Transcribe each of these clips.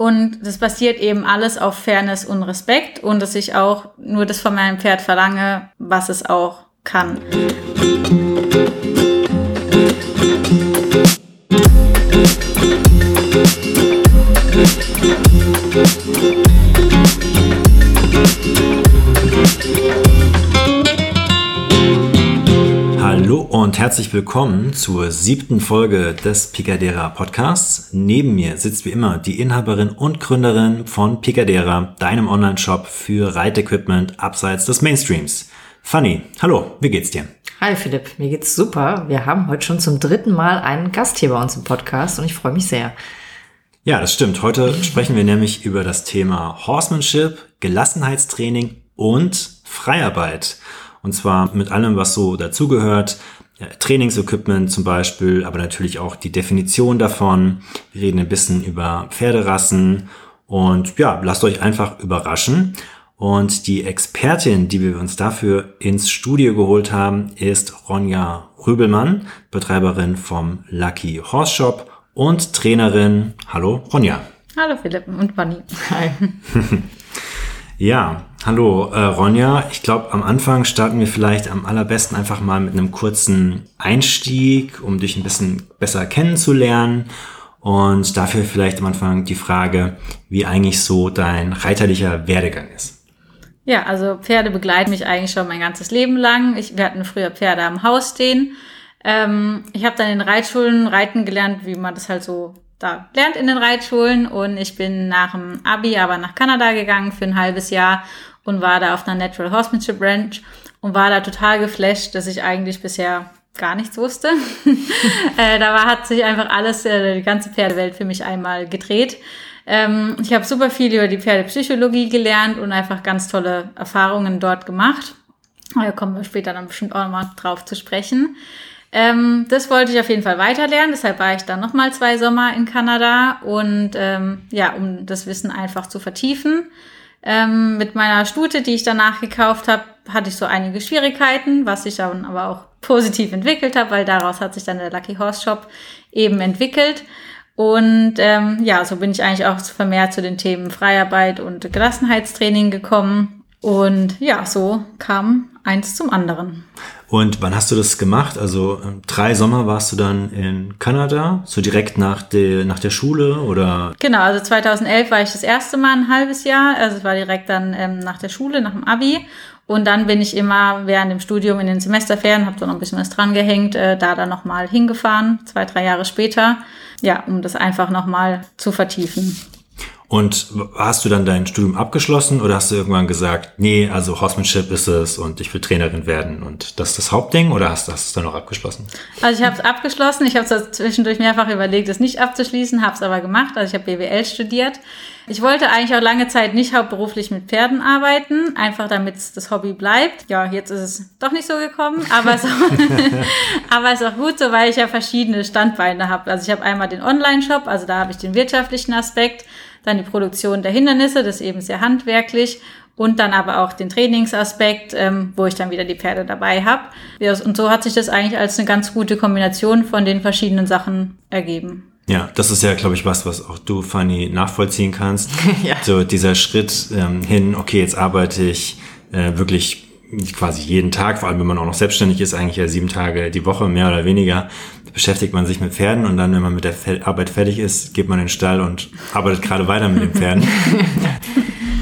Und das basiert eben alles auf Fairness und Respekt und dass ich auch nur das von meinem Pferd verlange, was es auch kann. Und herzlich willkommen zur siebten Folge des Picadera Podcasts. Neben mir sitzt wie immer die Inhaberin und Gründerin von Picadera, deinem Online-Shop für Reitequipment abseits des Mainstreams. Fanny, hallo, wie geht's dir? Hi Philipp, mir geht's super. Wir haben heute schon zum dritten Mal einen Gast hier bei uns im Podcast und ich freue mich sehr. Ja, das stimmt. Heute sprechen wir nämlich über das Thema Horsemanship, Gelassenheitstraining und Freiarbeit. Und zwar mit allem, was so dazugehört. Ja, Trainingsequipment zum Beispiel, aber natürlich auch die Definition davon. Wir reden ein bisschen über Pferderassen und ja, lasst euch einfach überraschen. Und die Expertin, die wir uns dafür ins Studio geholt haben, ist Ronja Rübelmann, Betreiberin vom Lucky Horse Shop und Trainerin. Hallo, Ronja. Hallo Philipp und Bonnie. Hi. Ja, hallo äh, Ronja. Ich glaube, am Anfang starten wir vielleicht am allerbesten einfach mal mit einem kurzen Einstieg, um dich ein bisschen besser kennenzulernen. Und dafür vielleicht am Anfang die Frage, wie eigentlich so dein reiterlicher Werdegang ist. Ja, also Pferde begleiten mich eigentlich schon mein ganzes Leben lang. Ich, wir hatten früher Pferde am Haus stehen. Ähm, ich habe dann in Reitschulen reiten gelernt, wie man das halt so da lernt in den Reitschulen und ich bin nach dem Abi aber nach Kanada gegangen für ein halbes Jahr und war da auf einer Natural Horsemanship Ranch und war da total geflasht, dass ich eigentlich bisher gar nichts wusste. äh, da war, hat sich einfach alles, äh, die ganze Pferdewelt für mich einmal gedreht. Ähm, ich habe super viel über die Pferdepsychologie gelernt und einfach ganz tolle Erfahrungen dort gemacht. Da kommen wir später dann bestimmt auch nochmal drauf zu sprechen. Ähm, das wollte ich auf jeden Fall weiterlernen, deshalb war ich dann nochmal zwei Sommer in Kanada und ähm, ja, um das Wissen einfach zu vertiefen. Ähm, mit meiner Stute, die ich danach gekauft habe, hatte ich so einige Schwierigkeiten, was sich dann aber auch positiv entwickelt habe, weil daraus hat sich dann der Lucky Horse Shop eben entwickelt. Und ähm, ja, so bin ich eigentlich auch vermehrt zu den Themen Freiarbeit und Gelassenheitstraining gekommen. Und ja, so kam eins zum anderen. Und wann hast du das gemacht? Also ähm, drei Sommer warst du dann in Kanada, so direkt nach der, nach der Schule oder? Genau, also 2011 war ich das erste Mal ein halbes Jahr, also es war direkt dann ähm, nach der Schule, nach dem Abi. Und dann bin ich immer während dem Studium in den Semesterferien, habe da noch ein bisschen was dran gehängt, äh, da dann nochmal hingefahren, zwei, drei Jahre später, ja, um das einfach nochmal zu vertiefen. Und hast du dann dein Studium abgeschlossen oder hast du irgendwann gesagt, nee, also Horsemanship ist es und ich will Trainerin werden und das ist das Hauptding oder hast, hast du es dann noch abgeschlossen? Also ich habe es abgeschlossen. Ich habe es zwischendurch mehrfach überlegt, es nicht abzuschließen, habe es aber gemacht. Also ich habe BWL studiert. Ich wollte eigentlich auch lange Zeit nicht hauptberuflich mit Pferden arbeiten, einfach damit das Hobby bleibt. Ja, jetzt ist es doch nicht so gekommen, aber es aber ist auch gut so, weil ich ja verschiedene Standbeine habe. Also ich habe einmal den Online-Shop, also da habe ich den wirtschaftlichen Aspekt dann die Produktion der Hindernisse, das ist eben sehr handwerklich und dann aber auch den Trainingsaspekt, ähm, wo ich dann wieder die Pferde dabei habe. Und so hat sich das eigentlich als eine ganz gute Kombination von den verschiedenen Sachen ergeben. Ja, das ist ja, glaube ich, was, was auch du, Fanny, nachvollziehen kannst. ja. So dieser Schritt ähm, hin, okay, jetzt arbeite ich äh, wirklich quasi jeden Tag, vor allem wenn man auch noch selbstständig ist, eigentlich ja sieben Tage die Woche, mehr oder weniger, beschäftigt man sich mit Pferden und dann, wenn man mit der Arbeit fertig ist, geht man in den Stall und arbeitet gerade weiter mit den Pferden.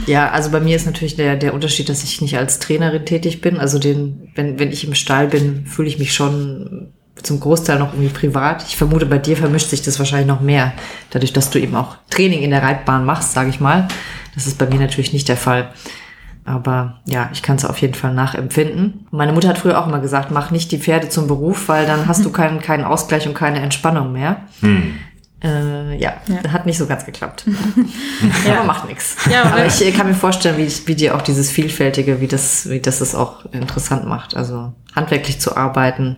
Ja, also bei mir ist natürlich der, der Unterschied, dass ich nicht als Trainerin tätig bin. Also den, wenn, wenn ich im Stall bin, fühle ich mich schon zum Großteil noch irgendwie privat. Ich vermute, bei dir vermischt sich das wahrscheinlich noch mehr, dadurch, dass du eben auch Training in der Reitbahn machst, sage ich mal. Das ist bei mir natürlich nicht der Fall. Aber ja, ich kann es auf jeden Fall nachempfinden. Meine Mutter hat früher auch immer gesagt, mach nicht die Pferde zum Beruf, weil dann hast du keinen, keinen Ausgleich und keine Entspannung mehr. Hm. Äh, ja, ja, hat nicht so ganz geklappt. ja. Aber macht nichts. Ja, aber ich kann mir vorstellen, wie, wie dir auch dieses Vielfältige, wie das, wie das es auch interessant macht. Also handwerklich zu arbeiten,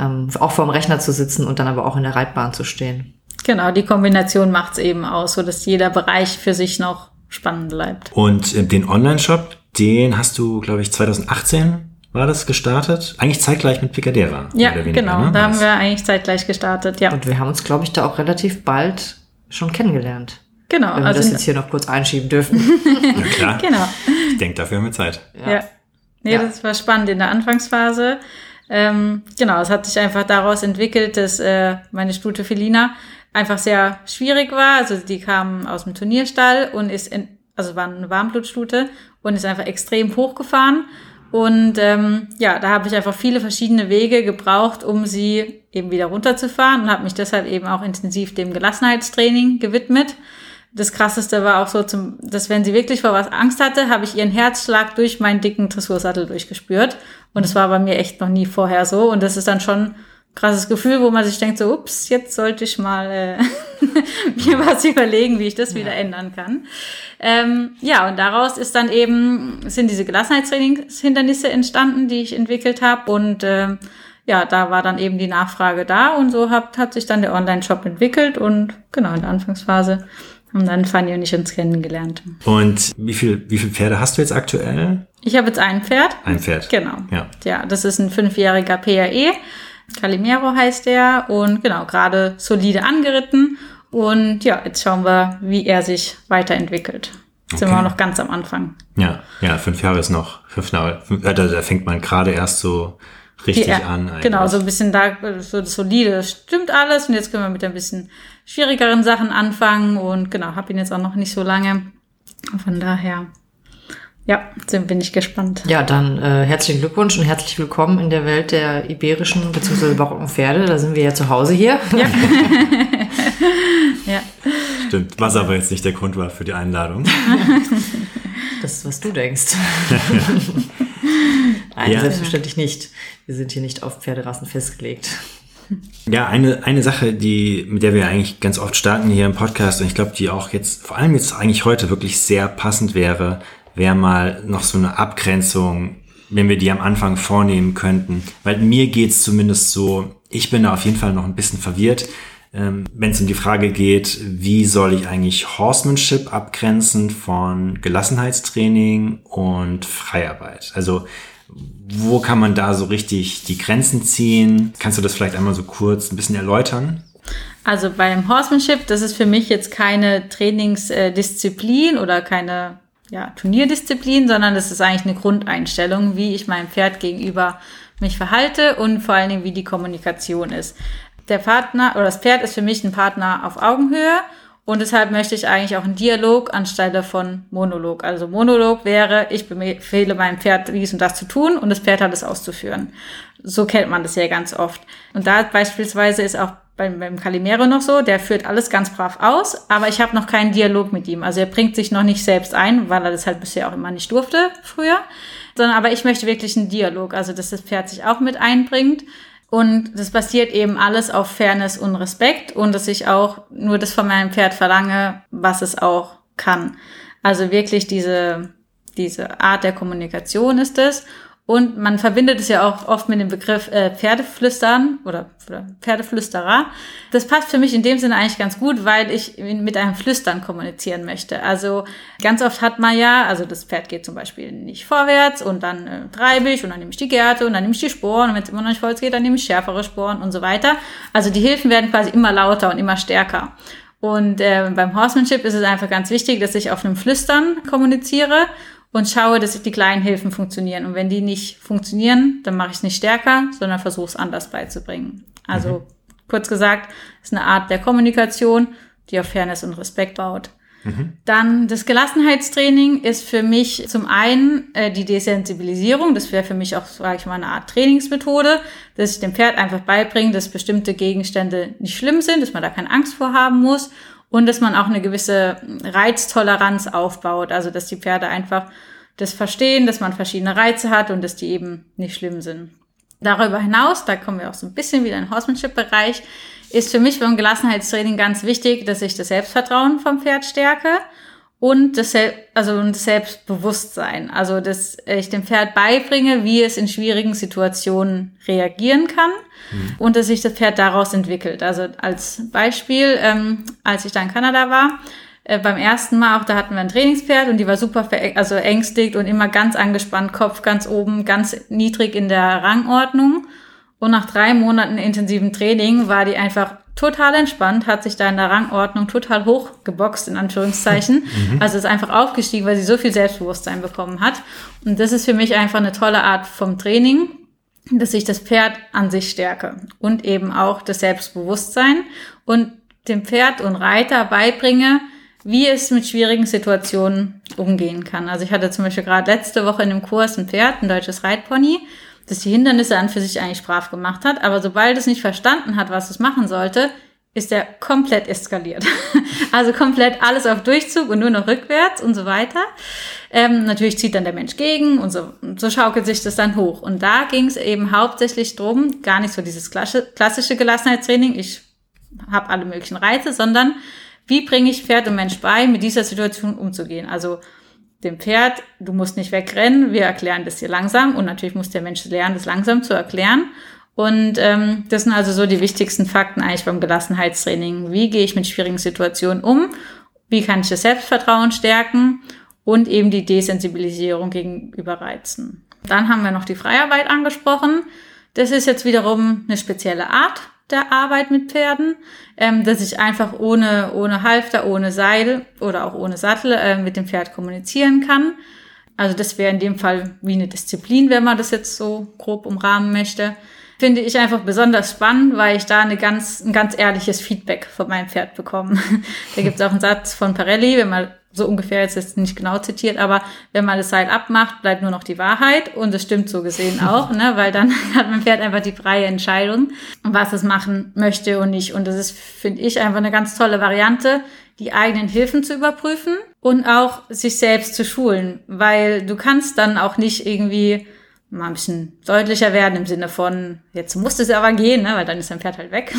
ähm, auch vorm Rechner zu sitzen und dann aber auch in der Reitbahn zu stehen. Genau, die Kombination macht es eben aus, so dass jeder Bereich für sich noch spannend bleibt. Und äh, den Online-Shop, den hast du, glaube ich, 2018 war das gestartet? Eigentlich zeitgleich mit Picadera. Ja, weniger, genau. Ne? Da haben wir eigentlich zeitgleich gestartet, ja. Und wir haben uns, glaube ich, da auch relativ bald schon kennengelernt. Genau. Wenn wir also das jetzt hier noch kurz einschieben dürfen. Ja, klar. genau. Ich denke, dafür haben wir Zeit. Ja. Nee, Ja. das war spannend in der Anfangsphase. Ähm, genau, es hat sich einfach daraus entwickelt, dass äh, meine Stute Felina einfach sehr schwierig war. Also die kam aus dem Turnierstall und ist, in, also war eine Warmblutstute und ist einfach extrem hochgefahren. Und ähm, ja, da habe ich einfach viele verschiedene Wege gebraucht, um sie eben wieder runterzufahren und habe mich deshalb eben auch intensiv dem Gelassenheitstraining gewidmet. Das krasseste war auch so, zum, dass wenn sie wirklich vor was Angst hatte, habe ich ihren Herzschlag durch meinen dicken Dressursattel durchgespürt. Und es war bei mir echt noch nie vorher so. Und das ist dann schon krasses Gefühl, wo man sich denkt, so, ups, jetzt sollte ich mal äh, mir was überlegen, wie ich das wieder ändern kann. Ähm, ja, und daraus ist dann eben, sind diese Gelassenheitstrainingshindernisse entstanden, die ich entwickelt habe. Und ähm, ja, da war dann eben die Nachfrage da und so hat, hat sich dann der Online-Shop entwickelt und genau in der Anfangsphase haben dann Fanny und ich uns kennengelernt. Und wie viel, wie viel Pferde hast du jetzt aktuell? Ich habe jetzt ein Pferd. Ein Pferd. Genau. Ja. Ja, das ist ein fünfjähriger PAE. Calimero heißt der und genau, gerade solide angeritten. Und ja, jetzt schauen wir, wie er sich weiterentwickelt. Jetzt Sind wir Okay. auch noch ganz am Anfang. Ja, ja, fünf Jahre ist noch, fünf Jahre, äh, da, fängt man gerade erst so richtig Die- an. eigentlich. Genau, so ein bisschen da, so solide, das stimmt alles. Und jetzt können wir mit ein bisschen schwierigeren Sachen anfangen. Und genau, habe ihn jetzt auch noch nicht so lange. Von daher, ja, sind bin ich gespannt. Ja, dann äh, herzlichen Glückwunsch und herzlich willkommen in der Welt der iberischen bzw. barocken Pferde. Da sind wir ja zu Hause hier. Ja. ja. Stimmt, was aber jetzt nicht der Grund war für die Einladung. Das ist, was du denkst. Nein, Ja. selbstverständlich nicht. Wir sind hier nicht auf Pferderassen festgelegt. Ja, eine, eine Sache, die, mit der wir eigentlich ganz oft starten hier im Podcast und ich glaube, die auch jetzt, vor allem jetzt eigentlich heute wirklich sehr passend wäre, wäre mal noch so eine Abgrenzung, wenn wir die am Anfang vornehmen könnten. Weil mir geht's zumindest so, ich bin da auf jeden Fall noch ein bisschen verwirrt, ähm, wenn es um die Frage geht, wie soll ich eigentlich Horsemanship abgrenzen von Gelassenheitstraining und Freiarbeit? Also wo kann man da so richtig die Grenzen ziehen? Kannst du das vielleicht einmal so kurz ein bisschen erläutern? Also beim Horsemanship, das ist für mich jetzt keine Trainingsdisziplin oder keine ja, Turnierdisziplin, sondern das ist eigentlich eine Grundeinstellung, wie ich meinem Pferd gegenüber mich verhalte und vor allen Dingen, wie die Kommunikation ist. Der Partner oder das Pferd ist für mich ein Partner auf Augenhöhe und deshalb möchte ich eigentlich auch einen Dialog anstelle von Monolog. Also Monolog wäre, ich befehle meinem Pferd dies und das zu tun und das Pferd hat es auszuführen. So kennt man das ja ganz oft. Und da beispielsweise ist auch beim, beim Calimero noch so, der führt alles ganz brav aus, aber ich habe noch keinen Dialog mit ihm. Also er bringt sich noch nicht selbst ein, weil er das halt bisher auch immer nicht durfte früher. Sondern aber ich möchte wirklich einen Dialog, also dass das Pferd sich auch mit einbringt. Und das basiert eben alles auf Fairness und Respekt und dass ich auch nur das von meinem Pferd verlange, was es auch kann. Also wirklich diese, diese Art der Kommunikation ist es. Und man verbindet es ja auch oft mit dem Begriff äh, Pferdeflüstern oder, oder Pferdeflüsterer. Das passt für mich in dem Sinne eigentlich ganz gut, weil ich mit einem Flüstern kommunizieren möchte. Also ganz oft hat man ja, also das Pferd geht zum Beispiel nicht vorwärts und dann äh, treibe ich und dann nehme ich die Gerte und dann nehme ich die Sporen und wenn es immer noch nicht vorwärts geht, dann nehme ich schärfere Sporen und so weiter. Also die Hilfen werden quasi immer lauter und immer stärker. Und äh, beim Horsemanship ist es einfach ganz wichtig, dass ich auf einem Flüstern kommuniziere und schaue, dass die kleinen Hilfen funktionieren. Und wenn die nicht funktionieren, dann mache ich es nicht stärker, sondern versuche es anders beizubringen. Also kurz gesagt, ist eine Art der Kommunikation, die auf Fairness und Respekt baut. Dann das Gelassenheitstraining ist für mich zum einen äh, die Desensibilisierung. Das wäre für mich auch, sage ich mal, eine Art Trainingsmethode, dass ich dem Pferd einfach beibringe, dass bestimmte Gegenstände nicht schlimm sind, dass man da keine Angst vor haben muss und dass man auch eine gewisse Reiztoleranz aufbaut. Also dass die Pferde einfach das verstehen, dass man verschiedene Reize hat und dass die eben nicht schlimm sind. Darüber hinaus, da kommen wir auch so ein bisschen wieder in den Horsemanship-Bereich, ist für mich beim Gelassenheitstraining ganz wichtig, dass ich das Selbstvertrauen vom Pferd stärke und das, also das Selbstbewusstsein. Also, dass ich dem Pferd beibringe, wie es in schwierigen Situationen reagieren kann und dass sich das Pferd daraus entwickelt. Also als Beispiel, ähm, als ich da in Kanada war, äh, beim ersten Mal auch, da hatten wir ein Trainingspferd und die war super also ängstigt und immer ganz angespannt, Kopf ganz oben, ganz niedrig in der Rangordnung. Und nach drei Monaten intensiven Training war die einfach total entspannt, hat sich da in der Rangordnung total hochgeboxt, in Anführungszeichen. Mhm. Also ist einfach aufgestiegen, weil sie so viel Selbstbewusstsein bekommen hat. Und das ist für mich einfach eine tolle Art vom Training, dass ich das Pferd an sich stärke und eben auch das Selbstbewusstsein und dem Pferd und Reiter beibringe, wie es mit schwierigen Situationen umgehen kann. Also ich hatte zum Beispiel gerade letzte Woche in einem Kurs ein Pferd, ein deutsches Reitpony, das die Hindernisse an für sich eigentlich brav gemacht hat, aber sobald es nicht verstanden hat, was es machen sollte, ist er komplett eskaliert. also komplett alles auf Durchzug und nur noch rückwärts und so weiter. Ähm, natürlich zieht dann der Mensch gegen und so, so schaukelt sich das dann hoch. Und da ging es eben hauptsächlich drum, gar nicht so dieses klassische Gelassenheitstraining, ich habe alle möglichen Reize, sondern wie bringe ich Pferd und Mensch bei, mit dieser Situation umzugehen? Also dem Pferd, du musst nicht wegrennen, wir erklären das hier langsam und natürlich muss der Mensch lernen, das langsam zu erklären. Und ähm, das sind also so die wichtigsten Fakten eigentlich beim Gelassenheitstraining. Wie gehe ich mit schwierigen Situationen um? Wie kann ich das Selbstvertrauen stärken? Und eben die Desensibilisierung gegenüber Reizen. Dann haben wir noch die Freiarbeit angesprochen. Das ist jetzt wiederum eine spezielle Art der Arbeit mit Pferden, ähm, dass ich einfach ohne, ohne Halfter, ohne Seil oder auch ohne Sattel äh, mit dem Pferd kommunizieren kann. Also das wäre in dem Fall wie eine Disziplin, wenn man das jetzt so grob umrahmen möchte. Finde ich einfach besonders spannend, weil ich da eine ganz, ein ganz ehrliches Feedback von meinem Pferd bekomme. da gibt es auch einen Satz von Parelli, wenn man so ungefähr jetzt ist nicht genau zitiert, aber wenn man das Seil abmacht, bleibt nur noch die Wahrheit und es stimmt so gesehen auch, ne, weil dann hat mein Pferd einfach die freie Entscheidung, was es machen möchte und nicht. Und das ist, finde ich, einfach eine ganz tolle Variante, die eigenen Hilfen zu überprüfen und auch sich selbst zu schulen, weil du kannst dann auch nicht irgendwie mal ein bisschen deutlicher werden im Sinne von, jetzt muss es aber gehen, ne, weil dann ist dein Pferd halt weg.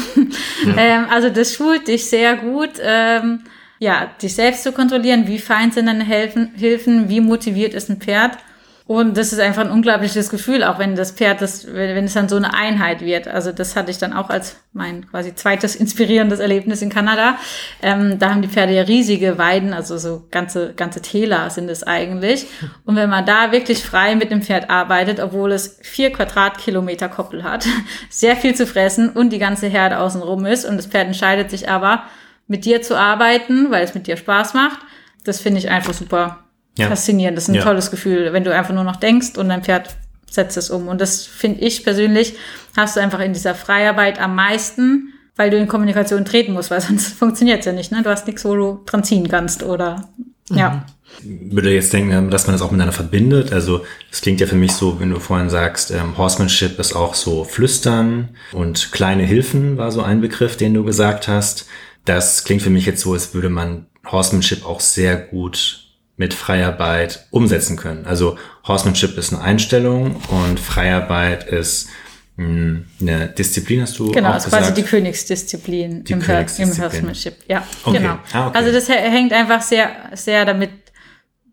Ja. ähm, also das schult dich sehr gut. Ähm, ja, dich selbst zu kontrollieren, wie fein sind deine Hilfen, Hilfen, wie motiviert ist ein Pferd. Und das ist einfach ein unglaubliches Gefühl, auch wenn das Pferd, das, wenn es dann so eine Einheit wird. Also das hatte ich dann auch als mein quasi zweites inspirierendes Erlebnis in Kanada. Ähm, da haben die Pferde ja riesige Weiden, also so ganze, ganze Täler sind es eigentlich. Und wenn man da wirklich frei mit dem Pferd arbeitet, obwohl es vier Quadratkilometer Koppel hat, sehr viel zu fressen und die ganze Herde außenrum ist und das Pferd entscheidet sich aber, mit dir zu arbeiten, weil es mit dir Spaß macht. Das finde ich einfach super ja. faszinierend. Das ist ein ja. tolles Gefühl, wenn du einfach nur noch denkst und dein Pferd setzt es um. Und das finde ich persönlich, hast du einfach in dieser Freiarbeit am meisten, weil du in Kommunikation treten musst, weil sonst funktioniert es ja nicht. Ne? Du hast nichts, wo du dran ziehen kannst oder ja. Ich würde jetzt denken, dass man das auch miteinander verbindet. Also es klingt ja für mich so, wenn du vorhin sagst, ähm, Horsemanship ist auch so Flüstern und kleine Hilfen war so ein Begriff, den du gesagt hast das klingt für mich jetzt so, als würde man Horsemanship auch sehr gut mit Freiarbeit umsetzen können. Also Horsemanship ist eine Einstellung und Freiarbeit ist hm, eine Disziplin, hast du Genau, auch ist gesagt? quasi die Königsdisziplin, die im, Königsdisziplin. im Horsemanship. Ja, okay. genau. Ah, okay. Also das hängt einfach sehr, sehr damit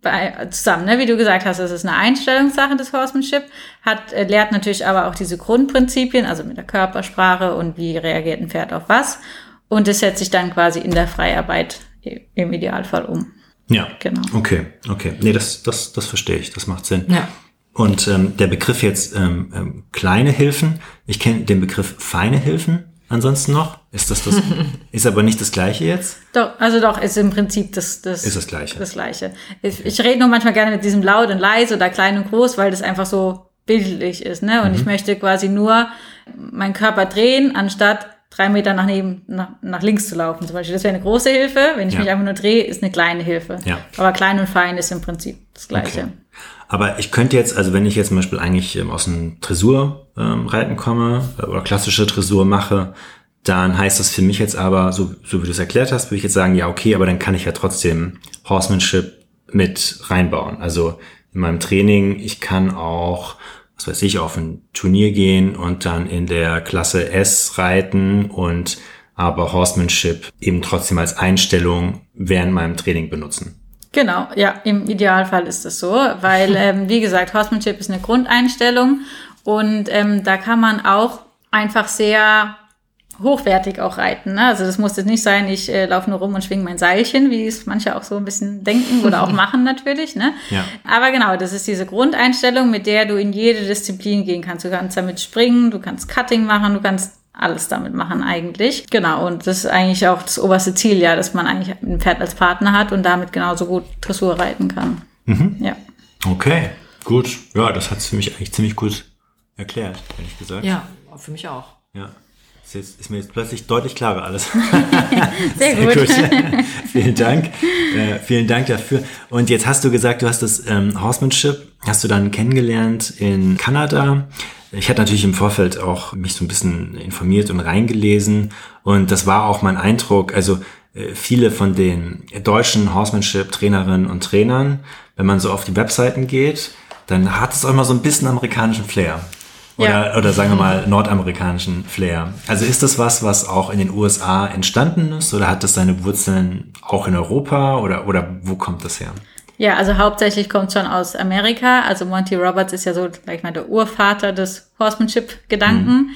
bei, zusammen, ne? wie du gesagt hast, es ist eine Einstellungssache des Horsemanship, hat, äh, lehrt natürlich aber auch diese Grundprinzipien, also mit der Körpersprache und wie reagiert ein Pferd auf was. Und das setzt sich dann quasi in der Freiarbeit im Idealfall um. Ja, genau. Okay, okay. Nee, das, das, das verstehe ich, das macht Sinn. Ja. Und ähm, der Begriff jetzt ähm, ähm, kleine Hilfen, ich kenne den Begriff feine Hilfen ansonsten noch. Ist das das? ist aber nicht das Gleiche jetzt? Doch, also doch, ist im Prinzip das, das, ist das Gleiche. Das Gleiche. Ich, ich rede nur manchmal gerne mit diesem laut und leise oder klein und groß, weil das einfach so bildlich ist, ne? Und mhm. ich möchte quasi nur meinen Körper drehen, anstatt drei Meter nach, neben, nach, nach links zu laufen zum Beispiel. Das wäre eine große Hilfe. Wenn ich ja. mich einfach nur drehe, ist eine kleine Hilfe. Ja. Aber klein und fein ist im Prinzip das Gleiche. Okay. Aber ich könnte jetzt, also wenn ich jetzt zum Beispiel eigentlich ähm, aus dem Dressurreiten ähm, komme äh, oder klassische Dressur mache, dann heißt das für mich jetzt aber, so, so wie du es erklärt hast, würde ich jetzt sagen, ja, okay, aber dann kann ich ja trotzdem Horsemanship mit reinbauen. Also in meinem Training, ich kann auch was weiß ich, auf ein Turnier gehen und dann in der Klasse S reiten und aber Horsemanship eben trotzdem als Einstellung während meinem Training benutzen. Genau, ja, im Idealfall ist das so, weil, ähm, wie gesagt, Horsemanship ist eine Grundeinstellung und ähm, da kann man auch einfach sehr hochwertig auch reiten. Ne? Also das muss jetzt nicht sein, ich äh, laufe nur rum und schwinge mein Seilchen, wie es manche auch so ein bisschen denken oder auch machen natürlich. Ne? Ja. Aber genau, das ist diese Grundeinstellung, mit der du in jede Disziplin gehen kannst. Du kannst damit springen, du kannst Cutting machen, du kannst alles damit machen eigentlich. Genau, und das ist eigentlich auch das oberste Ziel, ja, dass man eigentlich ein Pferd als Partner hat und damit genauso gut Dressur reiten kann. Mhm. Ja. Okay, gut. Ja, das hat es für mich eigentlich ziemlich gut erklärt, ehrlich gesagt. Ja, für mich auch. Ja. Ist, jetzt, ist mir jetzt plötzlich deutlich klarer alles. Sehr, gut. vielen Dank. Äh, vielen Dank dafür. Und jetzt hast du gesagt, du hast das ähm, Horsemanship, hast du dann kennengelernt in Kanada. Ich hatte natürlich im Vorfeld auch mich so ein bisschen informiert und reingelesen. Und das war auch mein Eindruck. Also äh, viele von den deutschen Horsemanship-Trainerinnen und Trainern, wenn man so auf die Webseiten geht, dann hat es auch immer so ein bisschen amerikanischen Flair. Oder, Ja. oder sagen wir mal nordamerikanischen Flair. Also ist das was, was auch in den USA entstanden ist oder hat das seine Wurzeln auch in Europa oder, oder wo kommt das her? Ja, also hauptsächlich kommt schon aus Amerika. Also Monty Roberts ist ja so, sag ich mal, der Urvater des Horsemanship-Gedanken.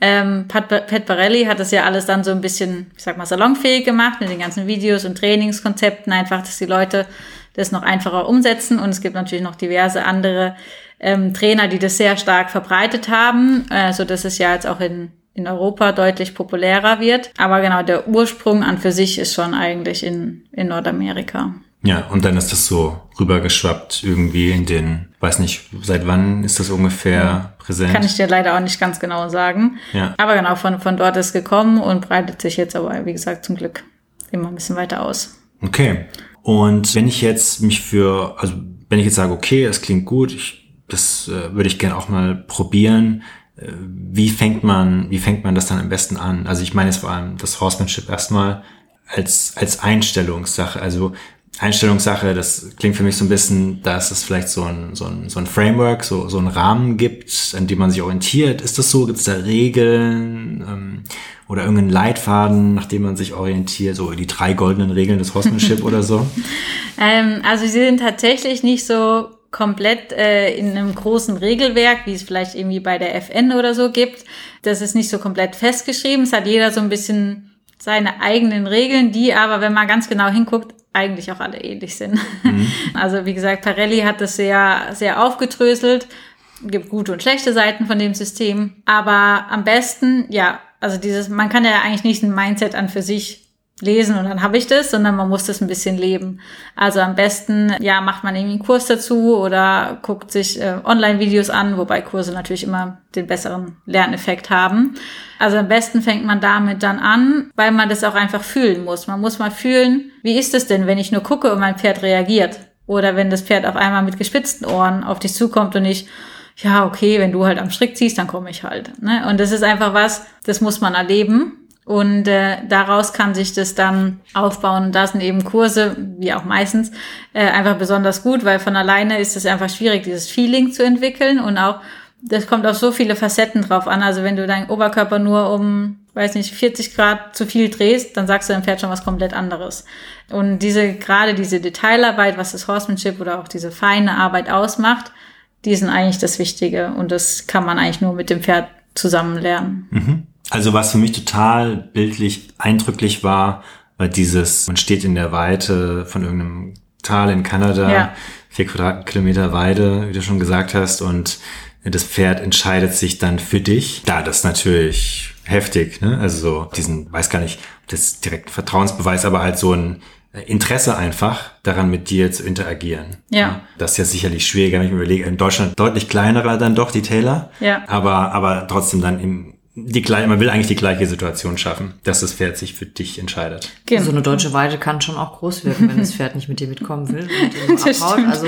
Ähm, Pat, Pat Barelli hat das ja alles dann so ein bisschen, ich sag mal, salonfähig gemacht mit den ganzen Videos und Trainingskonzepten, einfach, dass die Leute das noch einfacher umsetzen. Und es gibt natürlich noch diverse andere ähm, Trainer, die das sehr stark verbreitet haben, äh, so dass es ja jetzt auch in in Europa deutlich populärer wird. Aber genau, der Ursprung an für sich ist schon eigentlich in, in Nordamerika. Ja, und dann ist das so rübergeschwappt irgendwie in den, weiß nicht, seit wann ist das ungefähr präsent? Kann ich dir leider auch nicht ganz genau sagen. Ja. Aber genau, von, von dort ist gekommen und breitet sich jetzt aber, wie gesagt, zum Glück immer ein bisschen weiter aus. Okay. Und wenn ich jetzt mich für, also wenn ich jetzt sage, okay, es klingt gut, ich, das äh, würde ich gerne auch mal probieren. Äh, Wie fängt man, wie fängt man das dann am besten an? Also ich meine jetzt vor allem das Horsemanship erstmal als, als Einstellungssache. Also Einstellungssache, das klingt für mich so ein bisschen, dass es vielleicht so ein, so ein, so ein Framework, so, so einen Rahmen gibt, an dem man sich orientiert. Ist das so? Gibt es da Regeln ähm, oder irgendeinen Leitfaden, nach dem man sich orientiert? So die drei goldenen Regeln des Horsemanship oder so? Ähm, also sie sind tatsächlich nicht so komplett äh, in einem großen Regelwerk, wie es vielleicht irgendwie bei der FN oder so gibt. Das ist nicht so komplett festgeschrieben. Es hat jeder so ein bisschen seine eigenen Regeln, die aber, wenn man ganz genau hinguckt, eigentlich auch alle ähnlich sind. Also wie gesagt, Parelli hat das sehr, sehr aufgedröselt. Gibt gute und schlechte Seiten von dem System. Aber am besten, ja, also dieses, man kann ja eigentlich nicht ein Mindset an für sich lesen und dann habe ich das, sondern man muss das ein bisschen leben. Also am besten, ja, macht man irgendwie einen Kurs dazu oder guckt sich äh, Online-Videos an, wobei Kurse natürlich immer den besseren Lerneffekt haben. Also am besten fängt man damit dann an, weil man das auch einfach fühlen muss. Man muss mal fühlen, wie ist es denn, wenn ich nur gucke und mein Pferd reagiert? Oder wenn das Pferd auf einmal mit gespitzten Ohren auf dich zukommt und ich, ja, okay, wenn du halt am Strick ziehst, dann komme ich halt. Ne? Und das ist einfach was, das muss man erleben. Und äh, daraus kann sich das dann aufbauen. Und da sind eben Kurse, wie auch meistens, äh, einfach besonders gut, weil von alleine ist es einfach schwierig, dieses Feeling zu entwickeln. Und auch, das kommt auf so viele Facetten drauf an. Also wenn du deinen Oberkörper nur um, weiß nicht, 40 Grad zu viel drehst, dann sagst du deinem Pferd schon was komplett anderes. Und diese, gerade diese Detailarbeit, was das Horsemanship oder auch diese feine Arbeit ausmacht, die sind eigentlich das Wichtige. Und das kann man eigentlich nur mit dem Pferd zusammen lernen. Also was für mich total bildlich eindrücklich war, war dieses, man steht in der Weite von irgendeinem Tal in Kanada, Ja. vier Quadratkilometer Weide, wie du schon gesagt hast, und das Pferd entscheidet sich dann für dich. Da, das ist natürlich heftig, ne? Also so diesen, weiß gar nicht, ob das direkt ein Vertrauensbeweis, aber halt so ein Interesse einfach daran, mit dir zu interagieren. Ja. Das ist ja sicherlich schwieriger, wenn ich mir überlege, in Deutschland deutlich kleinerer dann doch die Taylor. Ja. Aber, aber trotzdem dann im, die gleiche, man will eigentlich die gleiche Situation schaffen, dass das Pferd sich für dich entscheidet. Genau. So eine deutsche Weide kann schon auch groß werden, wenn das Pferd nicht mit dir mitkommen will und abhaut. Also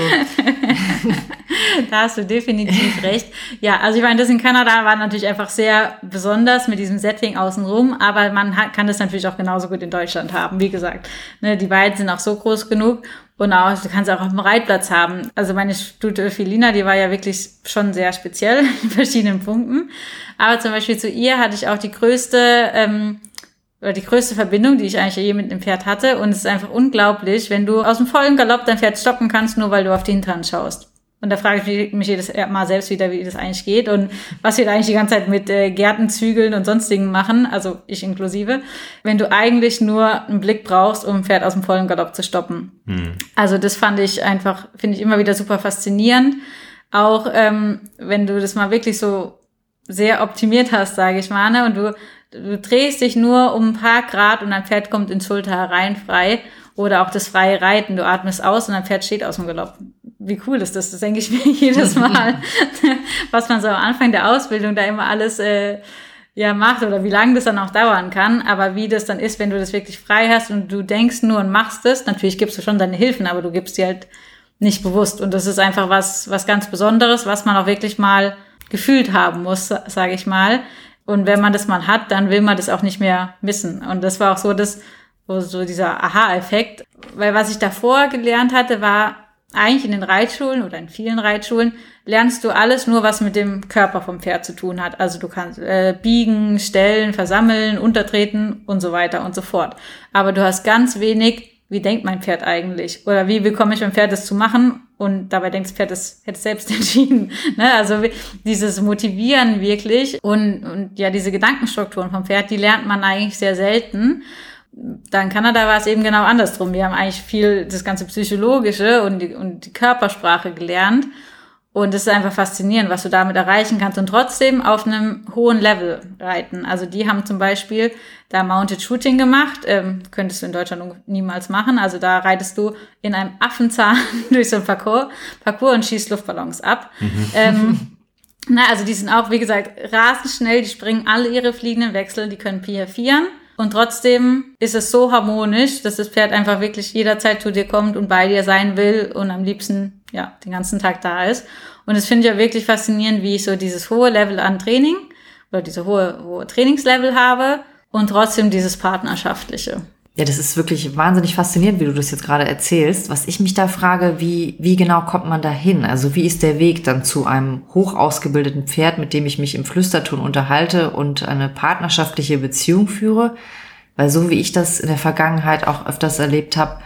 Da hast du definitiv recht. Ja, also ich meine, das in Kanada war natürlich einfach sehr besonders mit diesem Setting außenrum, aber man kann das natürlich auch genauso gut in Deutschland haben. Wie gesagt, ne, die Weiden sind auch so groß genug und auch, du kannst auch auf dem Reitplatz haben. Also meine Stute Felina, die war ja wirklich schon sehr speziell in verschiedenen Punkten. Aber zum Beispiel zu ihr hatte ich auch die größte, ähm, oder die größte Verbindung, die ich eigentlich je mit einem Pferd hatte. Und es ist einfach unglaublich, wenn du aus dem vollen Galopp dein Pferd stoppen kannst, nur weil du auf die Hinterhand schaust. Und da frage ich mich jedes Mal selbst wieder, wie das eigentlich geht und was wir da eigentlich die ganze Zeit mit äh, Gärtenzügeln und sonstigen machen, also ich inklusive, wenn du eigentlich nur einen Blick brauchst, um ein Pferd aus dem vollen Galopp zu stoppen. Also das fand ich einfach, finde ich immer wieder super faszinierend. Auch ähm, wenn du das mal wirklich so sehr optimiert hast, sage ich mal, ne? und du Du drehst dich nur um ein paar Grad und dein Pferd kommt ins Schulter herein frei. Oder auch das freie Reiten. Du atmest aus und dein Pferd steht aus dem Galopp. Wie cool ist das? Das denke ich mir jedes Mal. Was man so am Anfang der Ausbildung da immer alles äh, ja macht oder wie lange das dann auch dauern kann. Aber wie das dann ist, wenn du das wirklich frei hast und du denkst nur und machst es. Natürlich gibst du schon deine Hilfen, aber du gibst sie halt nicht bewusst. Und das ist einfach was, was ganz Besonderes, was man auch wirklich mal gefühlt haben muss, sage ich mal. Und wenn man das mal hat, dann will man das auch nicht mehr missen. Und das war auch so das, so dieser Aha-Effekt. Weil was ich davor gelernt hatte, war eigentlich in den Reitschulen oder in vielen Reitschulen lernst du alles nur, was mit dem Körper vom Pferd zu tun hat. Also du kannst äh, biegen, stellen, versammeln, untertreten und so weiter und so fort. Aber du hast ganz wenig wie denkt mein Pferd eigentlich? Oder wie bekomme ich mein Pferd das zu machen? Und dabei denkt das Pferd, das hätte selbst entschieden. ne? Also dieses Motivieren wirklich und, und ja, diese Gedankenstrukturen vom Pferd, die lernt man eigentlich sehr selten. Da in Kanada war es eben genau andersrum. Wir haben eigentlich viel das ganze Psychologische und die, und die Körpersprache gelernt. Und es ist einfach faszinierend, was du damit erreichen kannst und trotzdem auf einem hohen Level reiten. Also die haben zum Beispiel da Mounted Shooting gemacht, ähm, könntest du in Deutschland niemals machen. Also da reitest du in einem Affenzahn durch so ein Parcours, Parcours und schießt Luftballons ab. Mhm. Ähm, na, also die sind auch, wie gesagt, rasend schnell, die springen alle ihre fliegenden Wechsel, die können piafieren. Und trotzdem ist es so harmonisch, dass das Pferd einfach wirklich jederzeit zu dir kommt und bei dir sein will und am liebsten ja den ganzen Tag da ist. Und das finde ich ja wirklich faszinierend, wie ich so dieses hohe Level an Training oder diese hohe, hohe Trainingslevel habe und trotzdem dieses partnerschaftliche. Ja, das ist wirklich wahnsinnig faszinierend, wie du das jetzt gerade erzählst. Was ich mich da frage, wie, wie genau kommt man da hin? Also wie ist der Weg dann zu einem hoch ausgebildeten Pferd, mit dem ich mich im Flüsterton unterhalte und eine partnerschaftliche Beziehung führe? Weil so wie ich das in der Vergangenheit auch öfters erlebt habe,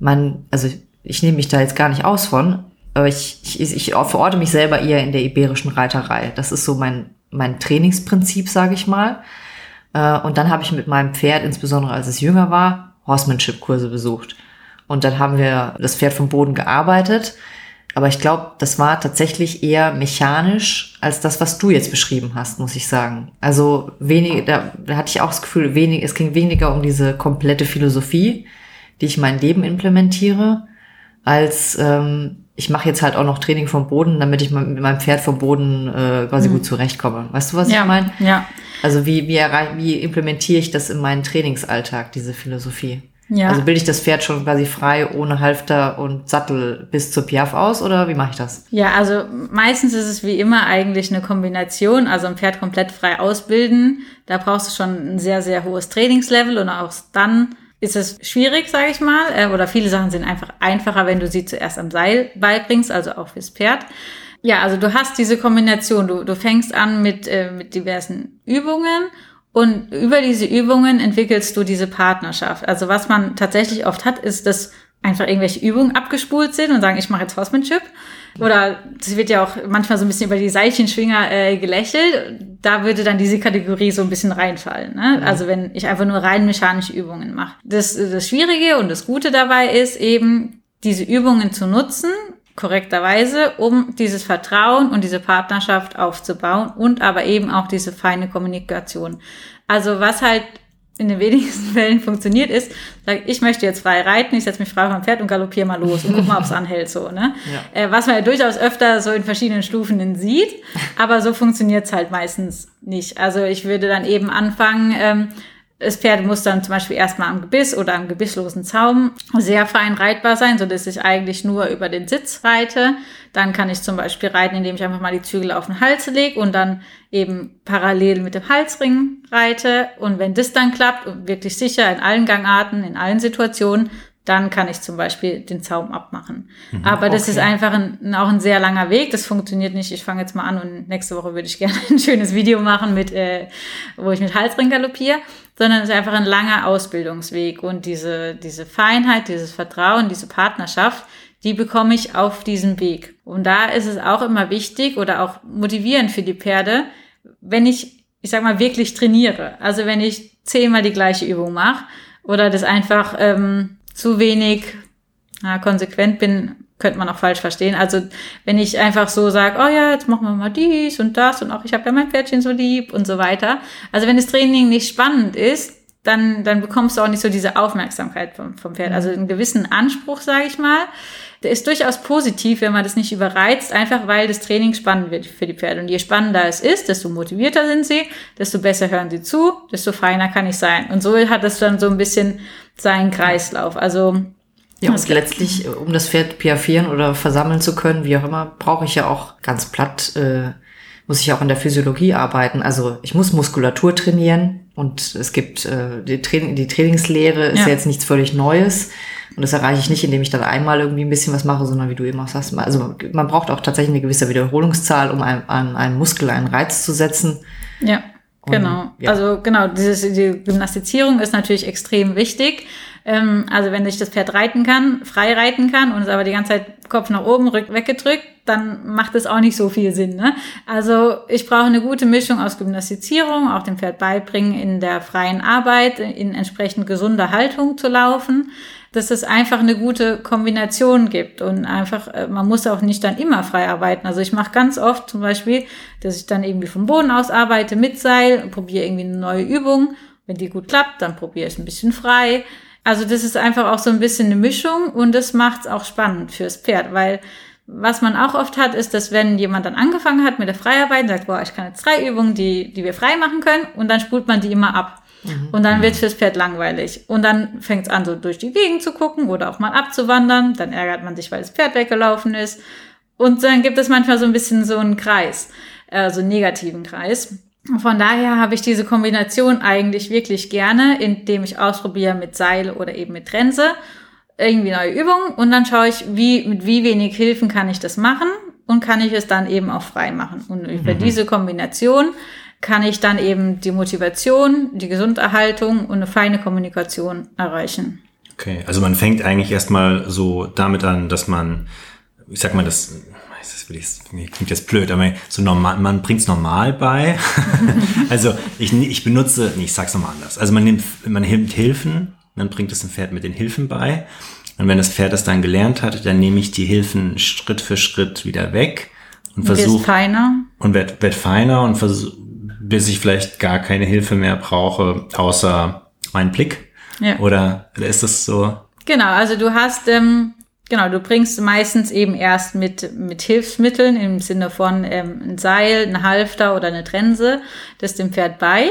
man, also ich nehme mich da jetzt gar nicht aus von, aber ich, ich, ich verorte mich selber eher in der iberischen Reiterei. Das ist so mein, mein Trainingsprinzip, sage ich mal. Äh, und dann habe ich mit meinem Pferd, insbesondere als es jünger war, Horsemanship-Kurse besucht. Und dann haben wir das Pferd vom Boden gearbeitet. Aber ich glaube, das war tatsächlich eher mechanisch als das, was du jetzt beschrieben hast, muss ich sagen. Also wenig, da, da hatte ich auch das Gefühl, wenig, es ging weniger um diese komplette Philosophie, die ich in mein Leben implementiere, als ähm, ich mache jetzt halt auch noch Training vom Boden, damit ich mit meinem Pferd vom Boden äh, quasi mhm. gut zurechtkomme. Weißt du, was ja, ich meine? Ja. Also wie, wie, wie implementiere ich das in meinen Trainingsalltag, diese Philosophie? Ja. Also bilde ich das Pferd schon quasi frei, ohne Halfter und Sattel bis zur Piaf aus oder wie mache ich das? Ja, also meistens ist es wie immer eigentlich eine Kombination. Also ein Pferd komplett frei ausbilden, da brauchst du schon ein sehr, sehr hohes Trainingslevel und auch dann ist es schwierig, sage ich mal. Äh, oder viele Sachen sind einfach einfacher, wenn du sie zuerst am Seil beibringst, also auch fürs Pferd. Ja, also du hast diese Kombination. Du, du fängst an mit, äh, mit diversen Übungen und über diese Übungen entwickelst du diese Partnerschaft. Also was man tatsächlich oft hat, ist, dass einfach irgendwelche Übungen abgespult sind und sagen, ich mache jetzt Horsemanship. Oder es wird ja auch manchmal so ein bisschen über die Seilchenschwinger äh, gelächelt. Da würde dann diese Kategorie so ein bisschen reinfallen. Ne? Mhm. Also wenn ich einfach nur rein mechanische Übungen mache. Das, das Schwierige und das Gute dabei ist eben, diese Übungen zu nutzen korrekterweise, um dieses Vertrauen und diese Partnerschaft aufzubauen und aber eben auch diese feine Kommunikation. Also was halt in den wenigsten Fällen funktioniert ist, sag, ich möchte jetzt frei reiten, ich setze mich frei auf mein Pferd und galoppiere mal los und guck mal, ob es anhält so. Ne? Ja. Äh, was man ja durchaus öfter so in verschiedenen Stufen sieht, aber so funktioniert es halt meistens nicht. Also ich würde dann eben anfangen, ähm, das Pferd muss dann zum Beispiel erstmal am Gebiss oder am gebisslosen Zaum sehr fein reitbar sein, so dass ich eigentlich nur über den Sitz reite. Dann kann ich zum Beispiel reiten, indem ich einfach mal die Zügel auf den Hals lege und dann eben parallel mit dem Halsring reite. Und wenn das dann klappt und wirklich sicher in allen Gangarten, in allen Situationen, dann kann ich zum Beispiel den Zaum abmachen. Mhm, Aber das okay. ist einfach ein, auch ein sehr langer Weg. Das funktioniert nicht. Ich fange jetzt mal an und nächste Woche würde ich gerne ein schönes Video machen, mit, äh, wo ich mit Halsring galoppiere. Sondern es ist einfach ein langer Ausbildungsweg. Und diese, diese Feinheit, dieses Vertrauen, diese Partnerschaft, die bekomme ich auf diesem Weg. Und da ist es auch immer wichtig oder auch motivierend für die Pferde, wenn ich, ich sag mal, wirklich trainiere. Also wenn ich zehnmal die gleiche Übung mache oder das einfach ähm, zu wenig na, konsequent bin, könnte man auch falsch verstehen. Also wenn ich einfach so sage, oh ja, jetzt machen wir mal dies und das und auch ich habe ja mein Pferdchen so lieb und so weiter. Also wenn das Training nicht spannend ist, dann, dann bekommst du auch nicht so diese Aufmerksamkeit vom, vom Pferd. Also einen gewissen Anspruch, sage ich mal. Der ist durchaus positiv, wenn man das nicht überreizt, einfach weil das Training spannend wird für die Pferde. Und je spannender es ist, desto motivierter sind sie, desto besser hören sie zu, desto feiner kann ich sein. Und so hat es dann so ein bisschen seinen Kreislauf. Also ja, und letztlich, um das Pferd piafieren oder versammeln zu können, wie auch immer, brauche ich ja auch ganz platt, äh, muss ich auch in der Physiologie arbeiten. Also ich muss Muskulatur trainieren und es gibt äh, die, Tra die Trainingslehre ist ja. jetzt nichts völlig Neues. Und das erreiche ich nicht, indem ich dann einmal irgendwie ein bisschen was mache, sondern wie du eben auch sagst, also man braucht auch tatsächlich eine gewisse Wiederholungszahl, um an einem, Muskel einen Reiz zu setzen. Ja, und, genau. Ja. Also genau, dieses, die Gymnastizierung ist natürlich extrem wichtig. Ähm, also wenn sich das Pferd reiten kann, frei reiten kann und es aber die ganze Zeit Kopf nach oben, rück weggedrückt, dann macht es auch nicht so viel Sinn. Ne? Also ich brauche eine gute Mischung aus Gymnastizierung, auch dem Pferd beibringen, in der freien Arbeit, in entsprechend gesunder Haltung zu laufen dass es einfach eine gute Kombination gibt und einfach, äh, man muss auch nicht dann immer frei arbeiten. Also ich mache ganz oft zum Beispiel, dass ich dann irgendwie vom Boden aus arbeite mit Seil, probiere irgendwie eine neue Übung. Wenn die gut klappt, dann probiere ich ein bisschen frei. Also das ist einfach auch so ein bisschen eine Mischung und das macht es auch spannend fürs Pferd, weil was man auch oft hat, ist, dass wenn jemand dann angefangen hat mit der Freiarbeit, sagt, boah, ich kann jetzt drei Übungen, die, die wir frei machen können, und dann spult man die immer ab. Mhm. Und dann wird fürs Pferd langweilig. Und dann fängt es an, so durch die Gegend zu gucken oder auch mal abzuwandern. Dann ärgert man sich, weil das Pferd weggelaufen ist. Und dann gibt es manchmal so ein bisschen so einen Kreis, äh, so einen negativen Kreis. Von daher habe ich diese Kombination eigentlich wirklich gerne, indem ich ausprobiere mit Seil oder eben mit Trense irgendwie neue Übungen und dann schaue ich, wie, mit wie wenig Hilfen kann ich das machen und kann ich es dann eben auch frei machen. Und über mhm. diese Kombination kann ich dann eben die Motivation, die Gesunderhaltung und eine feine Kommunikation erreichen. Okay, also man fängt eigentlich erstmal so damit an, dass man, ich sag mal, das, das klingt jetzt blöd, aber so normal, man bringt es normal bei. also ich, ich benutze, nee, ich sag's nochmal anders. Also man nimmt, man nimmt Hilfen, man bringt es dem Pferd mit den Hilfen bei. Und wenn das Pferd das dann gelernt hat, dann nehme ich die Hilfen Schritt für Schritt wieder weg und versuche feiner und werd, werd feiner und versuche bis ich vielleicht gar keine Hilfe mehr brauche, außer meinen Blick? Ja. Oder ist das so? Genau, also du hast, ähm, genau, du bringst meistens eben erst mit, mit Hilfsmitteln im Sinne von ähm, ein Seil, ein Halfter oder eine Trense das dem Pferd bei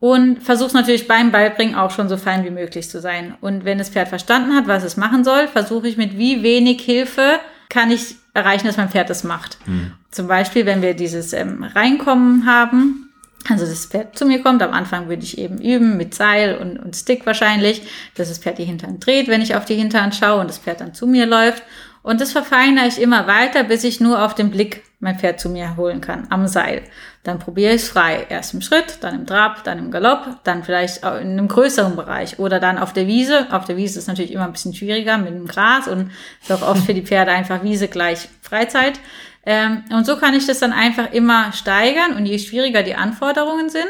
und versuchst natürlich beim Beibringen auch schon so fein wie möglich zu sein. Und wenn das Pferd verstanden hat, was es machen soll, versuche ich mit wie wenig Hilfe kann ich erreichen, dass mein Pferd das macht. Mhm. Zum Beispiel, wenn wir dieses ähm, Reinkommen haben, also das Pferd zu mir kommt. Am Anfang würde ich eben üben mit Seil und, und Stick wahrscheinlich, dass das Pferd die Hintern dreht, wenn ich auf die Hintern schaue und das Pferd dann zu mir läuft. Und das verfeinere ich immer weiter, bis ich nur auf den Blick mein Pferd zu mir holen kann, am Seil. Dann probiere ich es frei. Erst im Schritt, dann im Trab, dann im Galopp, dann vielleicht in einem größeren Bereich oder dann auf der Wiese. Auf der Wiese ist natürlich immer ein bisschen schwieriger mit dem Gras und ist auch oft für die Pferde einfach Wiese gleich Freizeit. Ähm, und so kann ich das dann einfach immer steigern und je schwieriger die Anforderungen sind,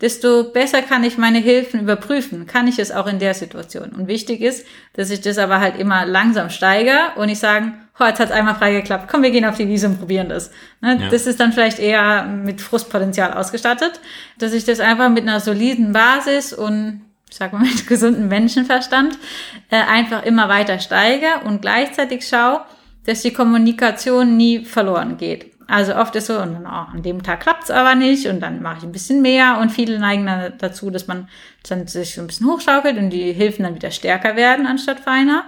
desto besser kann ich meine Hilfen überprüfen. Kann ich es auch in der Situation? Und wichtig ist, dass ich das aber halt immer langsam steigere und nicht sagen, oh, jetzt hat es einmal frei geklappt, komm, wir gehen auf die Wiese und probieren das. Ne? Ja. Das ist dann vielleicht eher mit Frustpotenzial ausgestattet, dass ich das einfach mit einer soliden Basis und ich sag mal mit gesundem Menschenverstand äh, einfach immer weiter steige und gleichzeitig schaue, dass die Kommunikation nie verloren geht. Also oft ist so, und dann, oh, an dem Tag klappt's aber nicht und dann mache ich ein bisschen mehr und viele neigen dann dazu, dass man dann sich so ein bisschen hochschaukelt und die Hilfen dann wieder stärker werden anstatt feiner.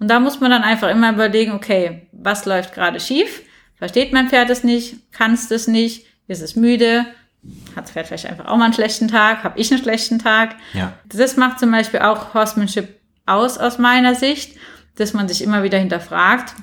Und da muss man dann einfach immer überlegen, okay, was läuft gerade schief? Versteht mein Pferd es nicht? Kann es das nicht? Ist es müde? Hat das Pferd vielleicht einfach auch mal einen schlechten Tag? Habe ich einen schlechten Tag? Ja. Das macht zum Beispiel auch Horsemanship aus aus meiner Sicht, dass man sich immer wieder hinterfragt,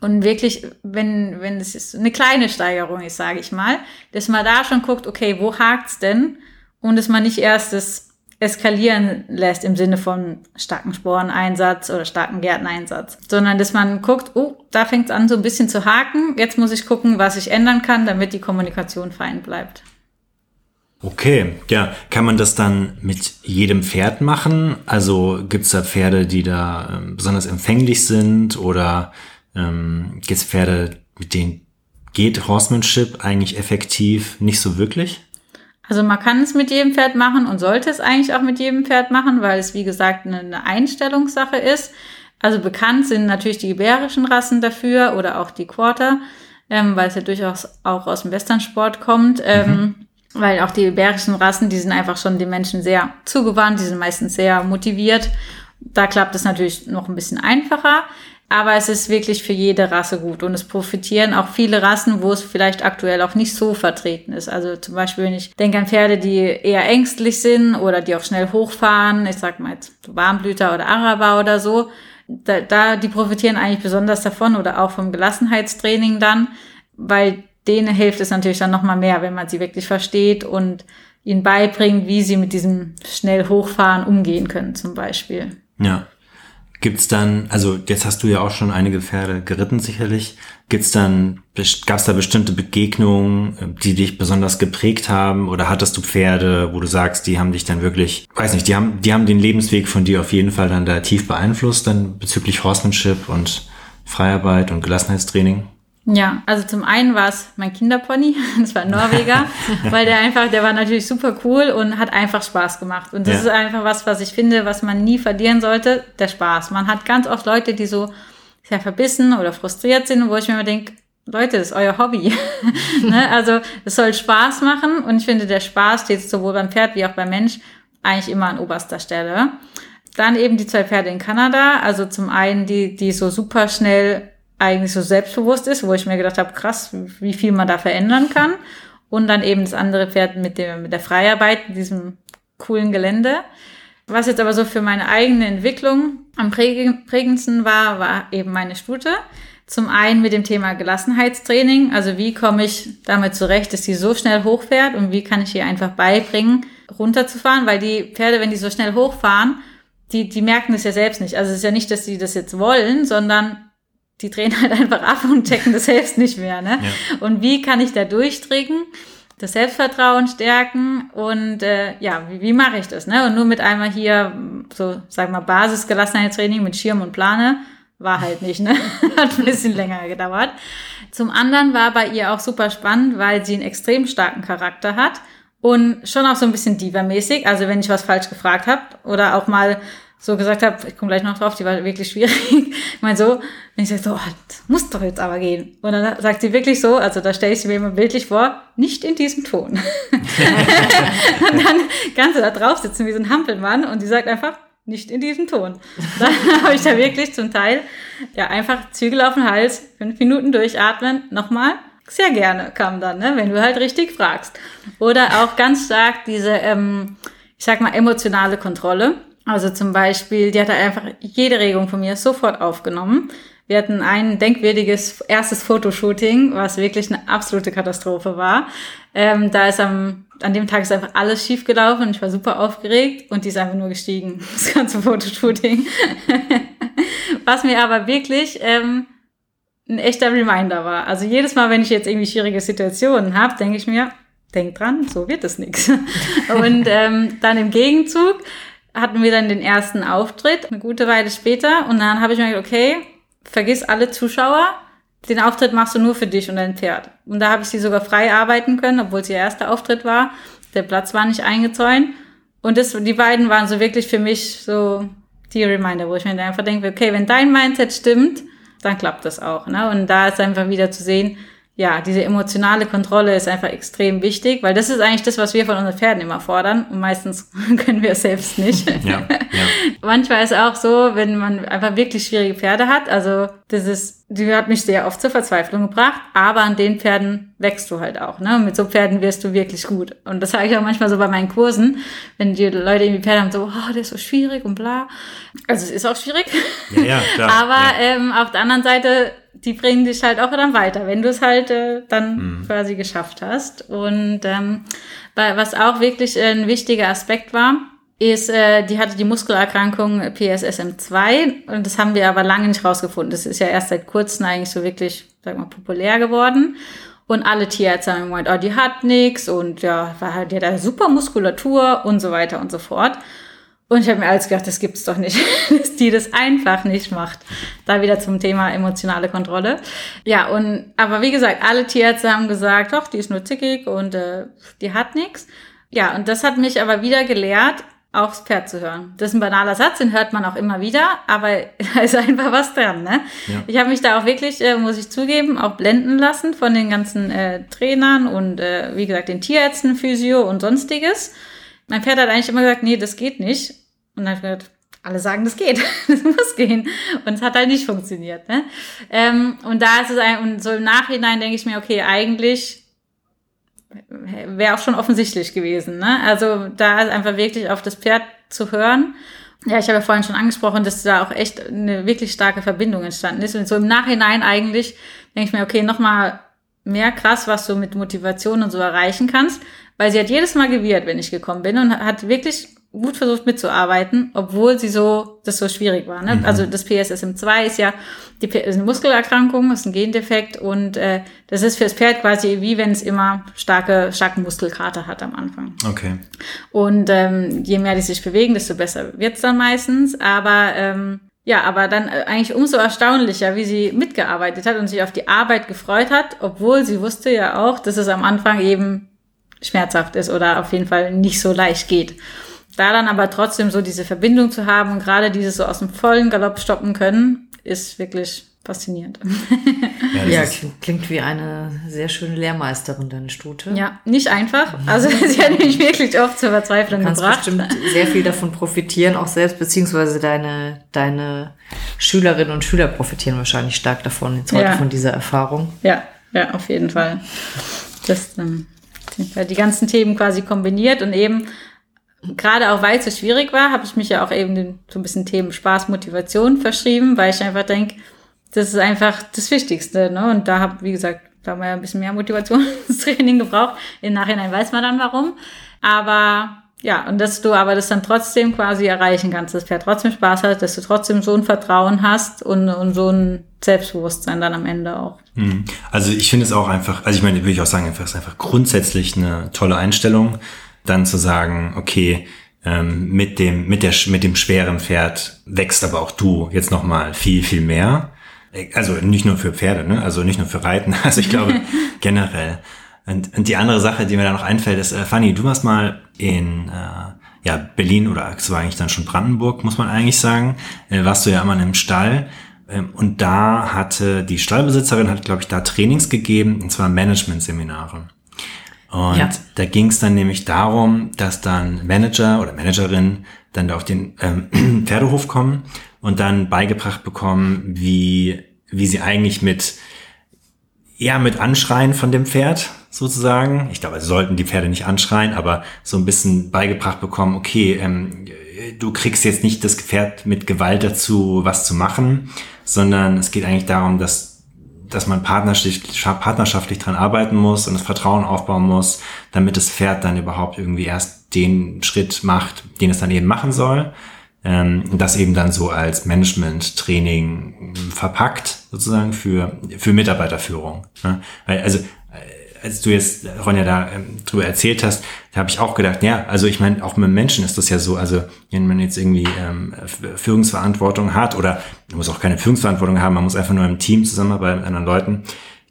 und wirklich, wenn, wenn es eine kleine Steigerung ist, sage ich mal, dass man da schon guckt, okay, wo hakt's denn? Und dass man nicht erst das eskalieren lässt im Sinne von starken Sporeneinsatz oder starken Gärteneinsatz, sondern dass man guckt, oh, da fängt's an so ein bisschen zu haken, jetzt muss ich gucken, was ich ändern kann, damit die Kommunikation fein bleibt. Okay, ja, kann man das dann mit jedem Pferd machen? Also gibt's da Pferde, die da äh, besonders empfänglich sind oder ähm, gibt es Pferde, mit denen geht Horsemanship eigentlich effektiv nicht so wirklich? Also man kann es mit jedem Pferd machen und sollte es eigentlich auch mit jedem Pferd machen, weil es wie gesagt eine Einstellungssache ist. Also bekannt sind natürlich die iberischen Rassen dafür oder auch die Quarter, ähm, weil es ja durchaus auch aus dem Westernsport kommt. Ähm, mhm. Weil auch die iberischen Rassen, die sind einfach schon den Menschen sehr zugewandt, die sind meistens sehr motiviert. Da klappt es natürlich noch ein bisschen einfacher. Aber es ist wirklich für jede Rasse gut und es profitieren auch viele Rassen, wo es vielleicht aktuell auch nicht so vertreten ist. Also zum Beispiel, wenn ich denke an Pferde, die eher ängstlich sind oder die auch schnell hochfahren, ich sag mal jetzt Warmblüter oder Araber oder so, da, da die profitieren eigentlich besonders davon oder auch vom Gelassenheitstraining dann, weil denen hilft es natürlich dann nochmal mehr, wenn man sie wirklich versteht und ihnen beibringt, wie sie mit diesem schnell hochfahren umgehen können zum Beispiel. Ja. Gibt's dann, also jetzt hast du ja auch schon einige Pferde geritten sicherlich. Gibt's dann, gab's da bestimmte Begegnungen, die dich besonders geprägt haben? Oder hattest du Pferde, wo du sagst, die haben dich dann wirklich, weiß nicht, die haben, die haben den Lebensweg von dir auf jeden Fall dann da tief beeinflusst, dann bezüglich Horsemanship und Freiarbeit und Gelassenheitstraining? Ja, also zum einen war es mein Kinderpony, das war ein Norweger, weil der einfach, der war natürlich super cool und hat einfach Spaß gemacht. Und das ja. ist einfach was, was ich finde, was man nie verlieren sollte, der Spaß. Man hat ganz oft Leute, die so sehr verbissen oder frustriert sind, wo ich mir immer denke, Leute, das ist euer Hobby. ne? Also es soll Spaß machen und ich finde, der Spaß steht sowohl beim Pferd wie auch beim Mensch eigentlich immer an oberster Stelle. Dann eben die zwei Pferde in Kanada, also zum einen die, die so super schnell eigentlich so selbstbewusst ist, wo ich mir gedacht habe, krass, wie viel man da verändern kann. Und dann eben das andere Pferd mit, dem, mit der Freiarbeit, in diesem coolen Gelände. Was jetzt aber so für meine eigene Entwicklung am prägendsten war, war eben meine Stute. Zum einen mit dem Thema Gelassenheitstraining, also wie komme ich damit zurecht, dass sie so schnell hochfährt und wie kann ich ihr einfach beibringen, runterzufahren, weil die Pferde, wenn die so schnell hochfahren, die, die merken das ja selbst nicht. Also es ist ja nicht, dass sie das jetzt wollen, sondern die drehen halt einfach ab und checken das selbst nicht mehr. Ne? Ja. Und wie kann ich da durchdringen? das Selbstvertrauen stärken und äh, ja, wie, wie mache ich das? Ne? Und nur mit einmal hier so, sag mal, Basisgelassenheitstraining mit Schirm und Plane war halt nicht, ne? Hat ein bisschen länger gedauert. Zum anderen war bei ihr auch super spannend, weil sie einen extrem starken Charakter hat und schon auch so ein bisschen diva-mäßig. Also wenn ich was falsch gefragt habe oder auch mal so gesagt habe, ich komme gleich noch drauf, die war wirklich schwierig. ich meine so, wenn ich sage, so, oh, das muss doch jetzt aber gehen. Und dann sagt sie wirklich so, also da stelle ich sie mir immer bildlich vor, nicht in diesem Ton. und dann kannst du da drauf sitzen wie so ein Hampelmann und die sagt einfach, nicht in diesem Ton. Dann habe ich da wirklich zum Teil ja einfach Zügel auf den Hals, fünf Minuten durchatmen, nochmal. Sehr gerne kam dann, ne, wenn du halt richtig fragst. Oder auch ganz stark diese, ähm, ich sag mal, emotionale Kontrolle also zum Beispiel, die hat einfach jede Regung von mir sofort aufgenommen. Wir hatten ein denkwürdiges erstes Fotoshooting, was wirklich eine absolute Katastrophe war. Ähm, da ist am, an dem Tag ist einfach alles schief gelaufen und ich war super aufgeregt und die ist einfach nur gestiegen, das ganze Fotoshooting. was mir aber wirklich ähm, ein echter Reminder war. Also jedes Mal, wenn ich jetzt irgendwie schwierige Situationen habe, denke ich mir, denk dran, so wird es nichts. Und ähm, dann im Gegenzug hatten wir dann den ersten Auftritt, eine gute Weile später. Und dann habe ich mir gedacht, okay, vergiss alle Zuschauer. Den Auftritt machst du nur für dich und dein Pferd. Und da habe ich sie sogar frei arbeiten können, obwohl es ihr erster Auftritt war. Der Platz war nicht eingezäunt. Und das, die beiden waren so wirklich für mich so die Reminder, wo ich mir einfach denke, okay, wenn dein Mindset stimmt, dann klappt das auch. Ne? Und da ist einfach wieder zu sehen, ja, diese emotionale Kontrolle ist einfach extrem wichtig, weil das ist eigentlich das, was wir von unseren Pferden immer fordern und meistens können wir es selbst nicht. Ja, ja. Manchmal ist es auch so, wenn man einfach wirklich schwierige Pferde hat, also das ist, die hat mich sehr oft zur Verzweiflung gebracht, aber an den Pferden wächst du halt auch, ne? Mit so Pferden wirst du wirklich gut. Und das sage ich auch manchmal so bei meinen Kursen, wenn die Leute irgendwie Pferde haben, so, oh, der ist so schwierig und bla. Also es ist auch schwierig. Ja, ja klar. aber ja. Ähm, auf der anderen Seite die bringen dich halt auch dann weiter, wenn du es halt äh, dann mhm. quasi geschafft hast. Und ähm, was auch wirklich äh, ein wichtiger Aspekt war, ist, äh, die hatte die Muskelerkrankung PSSM2 und das haben wir aber lange nicht rausgefunden. Das ist ja erst seit kurzem eigentlich so wirklich, sag mal, populär geworden. Und alle Tierärzte haben gemeint, oh, die hat nix und ja, war halt, die hat eine super Muskulatur und so weiter und so fort. Und ich habe mir alles gedacht, das gibt's doch nicht, dass die das einfach nicht macht. Da wieder zum Thema emotionale Kontrolle. Ja, und aber wie gesagt, alle Tierärzte haben gesagt, doch, die ist nur zickig und äh, die hat nichts. Ja, und das hat mich aber wieder gelehrt, aufs Pferd zu hören. Das ist ein banaler Satz, den hört man auch immer wieder, aber da ist einfach was dran. Ne? Ja. Ich habe mich da auch wirklich, äh, muss ich zugeben, auch blenden lassen von den ganzen äh, Trainern und äh, wie gesagt den Tierärzten, Physio und sonstiges. Mein Pferd hat eigentlich immer gesagt, nee, das geht nicht. Und dann habe ich gedacht, alle sagen, das geht, das muss gehen. Und es hat halt nicht funktioniert. Ne? Ähm, und da ist es ein, und so im Nachhinein denke ich mir, okay, eigentlich wäre auch schon offensichtlich gewesen. Ne? Also da ist einfach wirklich auf das Pferd zu hören. Ja, ich habe ja vorhin schon angesprochen, dass da auch echt eine wirklich starke Verbindung entstanden ist. Und so im Nachhinein eigentlich denke ich mir, okay, nochmal mehr krass, was du mit Motivation und so erreichen kannst. Weil sie hat jedes Mal gewirrt, wenn ich gekommen bin und hat wirklich gut versucht mitzuarbeiten, obwohl sie so, das so schwierig war. Ne? Mhm. Also das PSSM2 ist ja die, ist eine Muskelerkrankung, ist ein Gendefekt und äh, das ist fürs Pferd quasi wie wenn es immer starke, starke Muskelkater hat am Anfang. Okay. Und ähm, je mehr die sich bewegen, desto besser wird's dann meistens. Aber ähm, ja, aber dann äh, eigentlich umso erstaunlicher, wie sie mitgearbeitet hat und sich auf die Arbeit gefreut hat, obwohl sie wusste ja auch, dass es am Anfang eben schmerzhaft ist oder auf jeden Fall nicht so leicht geht. Da dann aber trotzdem so diese Verbindung zu haben und gerade dieses so aus dem vollen Galopp stoppen können, ist wirklich faszinierend. Ja, ja klingt wie eine sehr schöne Lehrmeisterin, deine Stute. Ja, nicht einfach. Also sie hat mich wirklich oft zur Verzweiflung du kannst gebracht. bestimmt sehr viel davon profitieren, auch selbst, beziehungsweise deine, deine Schülerinnen und Schüler profitieren wahrscheinlich stark davon, jetzt heute ja. von dieser Erfahrung. Ja, ja, auf jeden Fall. Das ähm, die ganzen Themen quasi kombiniert und eben gerade auch weil es so schwierig war, habe ich mich ja auch eben so ein bisschen Themen Spaß, Motivation verschrieben, weil ich einfach denke, das ist einfach das Wichtigste. Ne? Und da habe, wie gesagt, da haben wir ja ein bisschen mehr Motivationstraining gebraucht. Im Nachhinein weiß man dann warum. Aber ja, und dass du aber das dann trotzdem quasi erreichen kannst, dass das Pferd trotzdem Spaß hat, dass du trotzdem so ein Vertrauen hast und, und so ein Selbstbewusstsein dann am Ende auch. Mhm. Also ich finde es auch einfach, also ich meine, würde ich auch sagen, es ist einfach grundsätzlich eine tolle Einstellung dann zu sagen, okay, ähm, mit dem, mit der, mit dem schweren Pferd wächst aber auch du jetzt nochmal viel, viel mehr. Also nicht nur für Pferde, ne? also nicht nur für Reiten, also ich glaube generell. Und, und die andere Sache, die mir da noch einfällt, ist, äh, Fanny, du warst mal in äh, ja, Berlin oder es war eigentlich dann schon Brandenburg, muss man eigentlich sagen, äh, warst du ja immer in einem Stall. Ähm, und da hatte die Stallbesitzerin, hat, glaube ich, da Trainings gegeben, und zwar Management-Seminare. Und ja. da ging es dann nämlich darum, dass dann Manager oder Managerin dann da auf den ähm, Pferdehof kommen und dann beigebracht bekommen, wie, wie sie eigentlich mit, ja, mit Anschreien von dem Pferd sozusagen, ich glaube, sie sollten die Pferde nicht anschreien, aber so ein bisschen beigebracht bekommen, okay, ähm, du kriegst jetzt nicht das Pferd mit Gewalt dazu, was zu machen, sondern es geht eigentlich darum, dass dass man partnerschaftlich, partnerschaftlich dran arbeiten muss und das Vertrauen aufbauen muss, damit das Pferd dann überhaupt irgendwie erst den Schritt macht, den es dann eben machen soll. Ähm, das eben dann so als Management-Training verpackt, sozusagen für, für Mitarbeiterführung. Ne? Weil, also als du jetzt, Ronja, da ähm, drüber erzählt hast, da habe ich auch gedacht, ja, also ich meine, auch mit Menschen ist das ja so, also wenn man jetzt irgendwie ähm, Führungsverantwortung hat oder man muss auch keine Führungsverantwortung haben, man muss einfach nur im Team zusammenarbeiten mit anderen Leuten,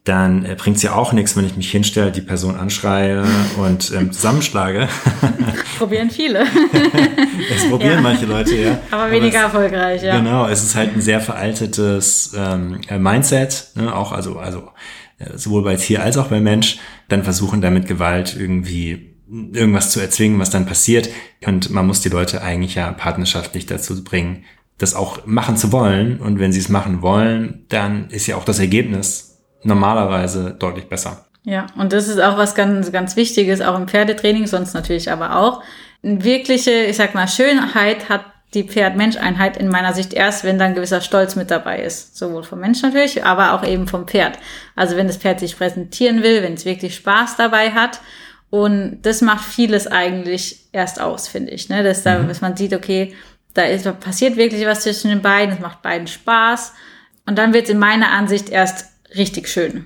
dann äh, bringt es ja auch nichts, wenn ich mich hinstelle, die Person anschreie und ähm, zusammenschlage. probieren viele. es probieren ja. manche Leute, ja. Aber weniger Aber es, erfolgreich, ja. Genau, es ist halt ein sehr veraltetes ähm, Mindset, ne? auch also, also sowohl bei Tier als auch bei Mensch, dann versuchen damit Gewalt irgendwie irgendwas zu erzwingen, was dann passiert. Und man muss die Leute eigentlich ja partnerschaftlich dazu bringen, das auch machen zu wollen. Und wenn sie es machen wollen, dann ist ja auch das Ergebnis normalerweise deutlich besser. Ja, und das ist auch was ganz, ganz Wichtiges, auch im Pferdetraining, sonst natürlich aber auch. Eine wirkliche, ich sag mal, Schönheit hat die Pferd-Mensch-Einheit in meiner Sicht erst, wenn dann gewisser Stolz mit dabei ist. Sowohl vom Mensch natürlich, aber auch eben vom Pferd. Also wenn das Pferd sich präsentieren will, wenn es wirklich Spaß dabei hat. Und das macht vieles eigentlich erst aus, finde ich. Ne? Dass, da, mhm. dass man sieht, okay, da ist, da passiert wirklich was zwischen den beiden, es macht beiden Spaß. Und dann wird es in meiner Ansicht erst richtig schön.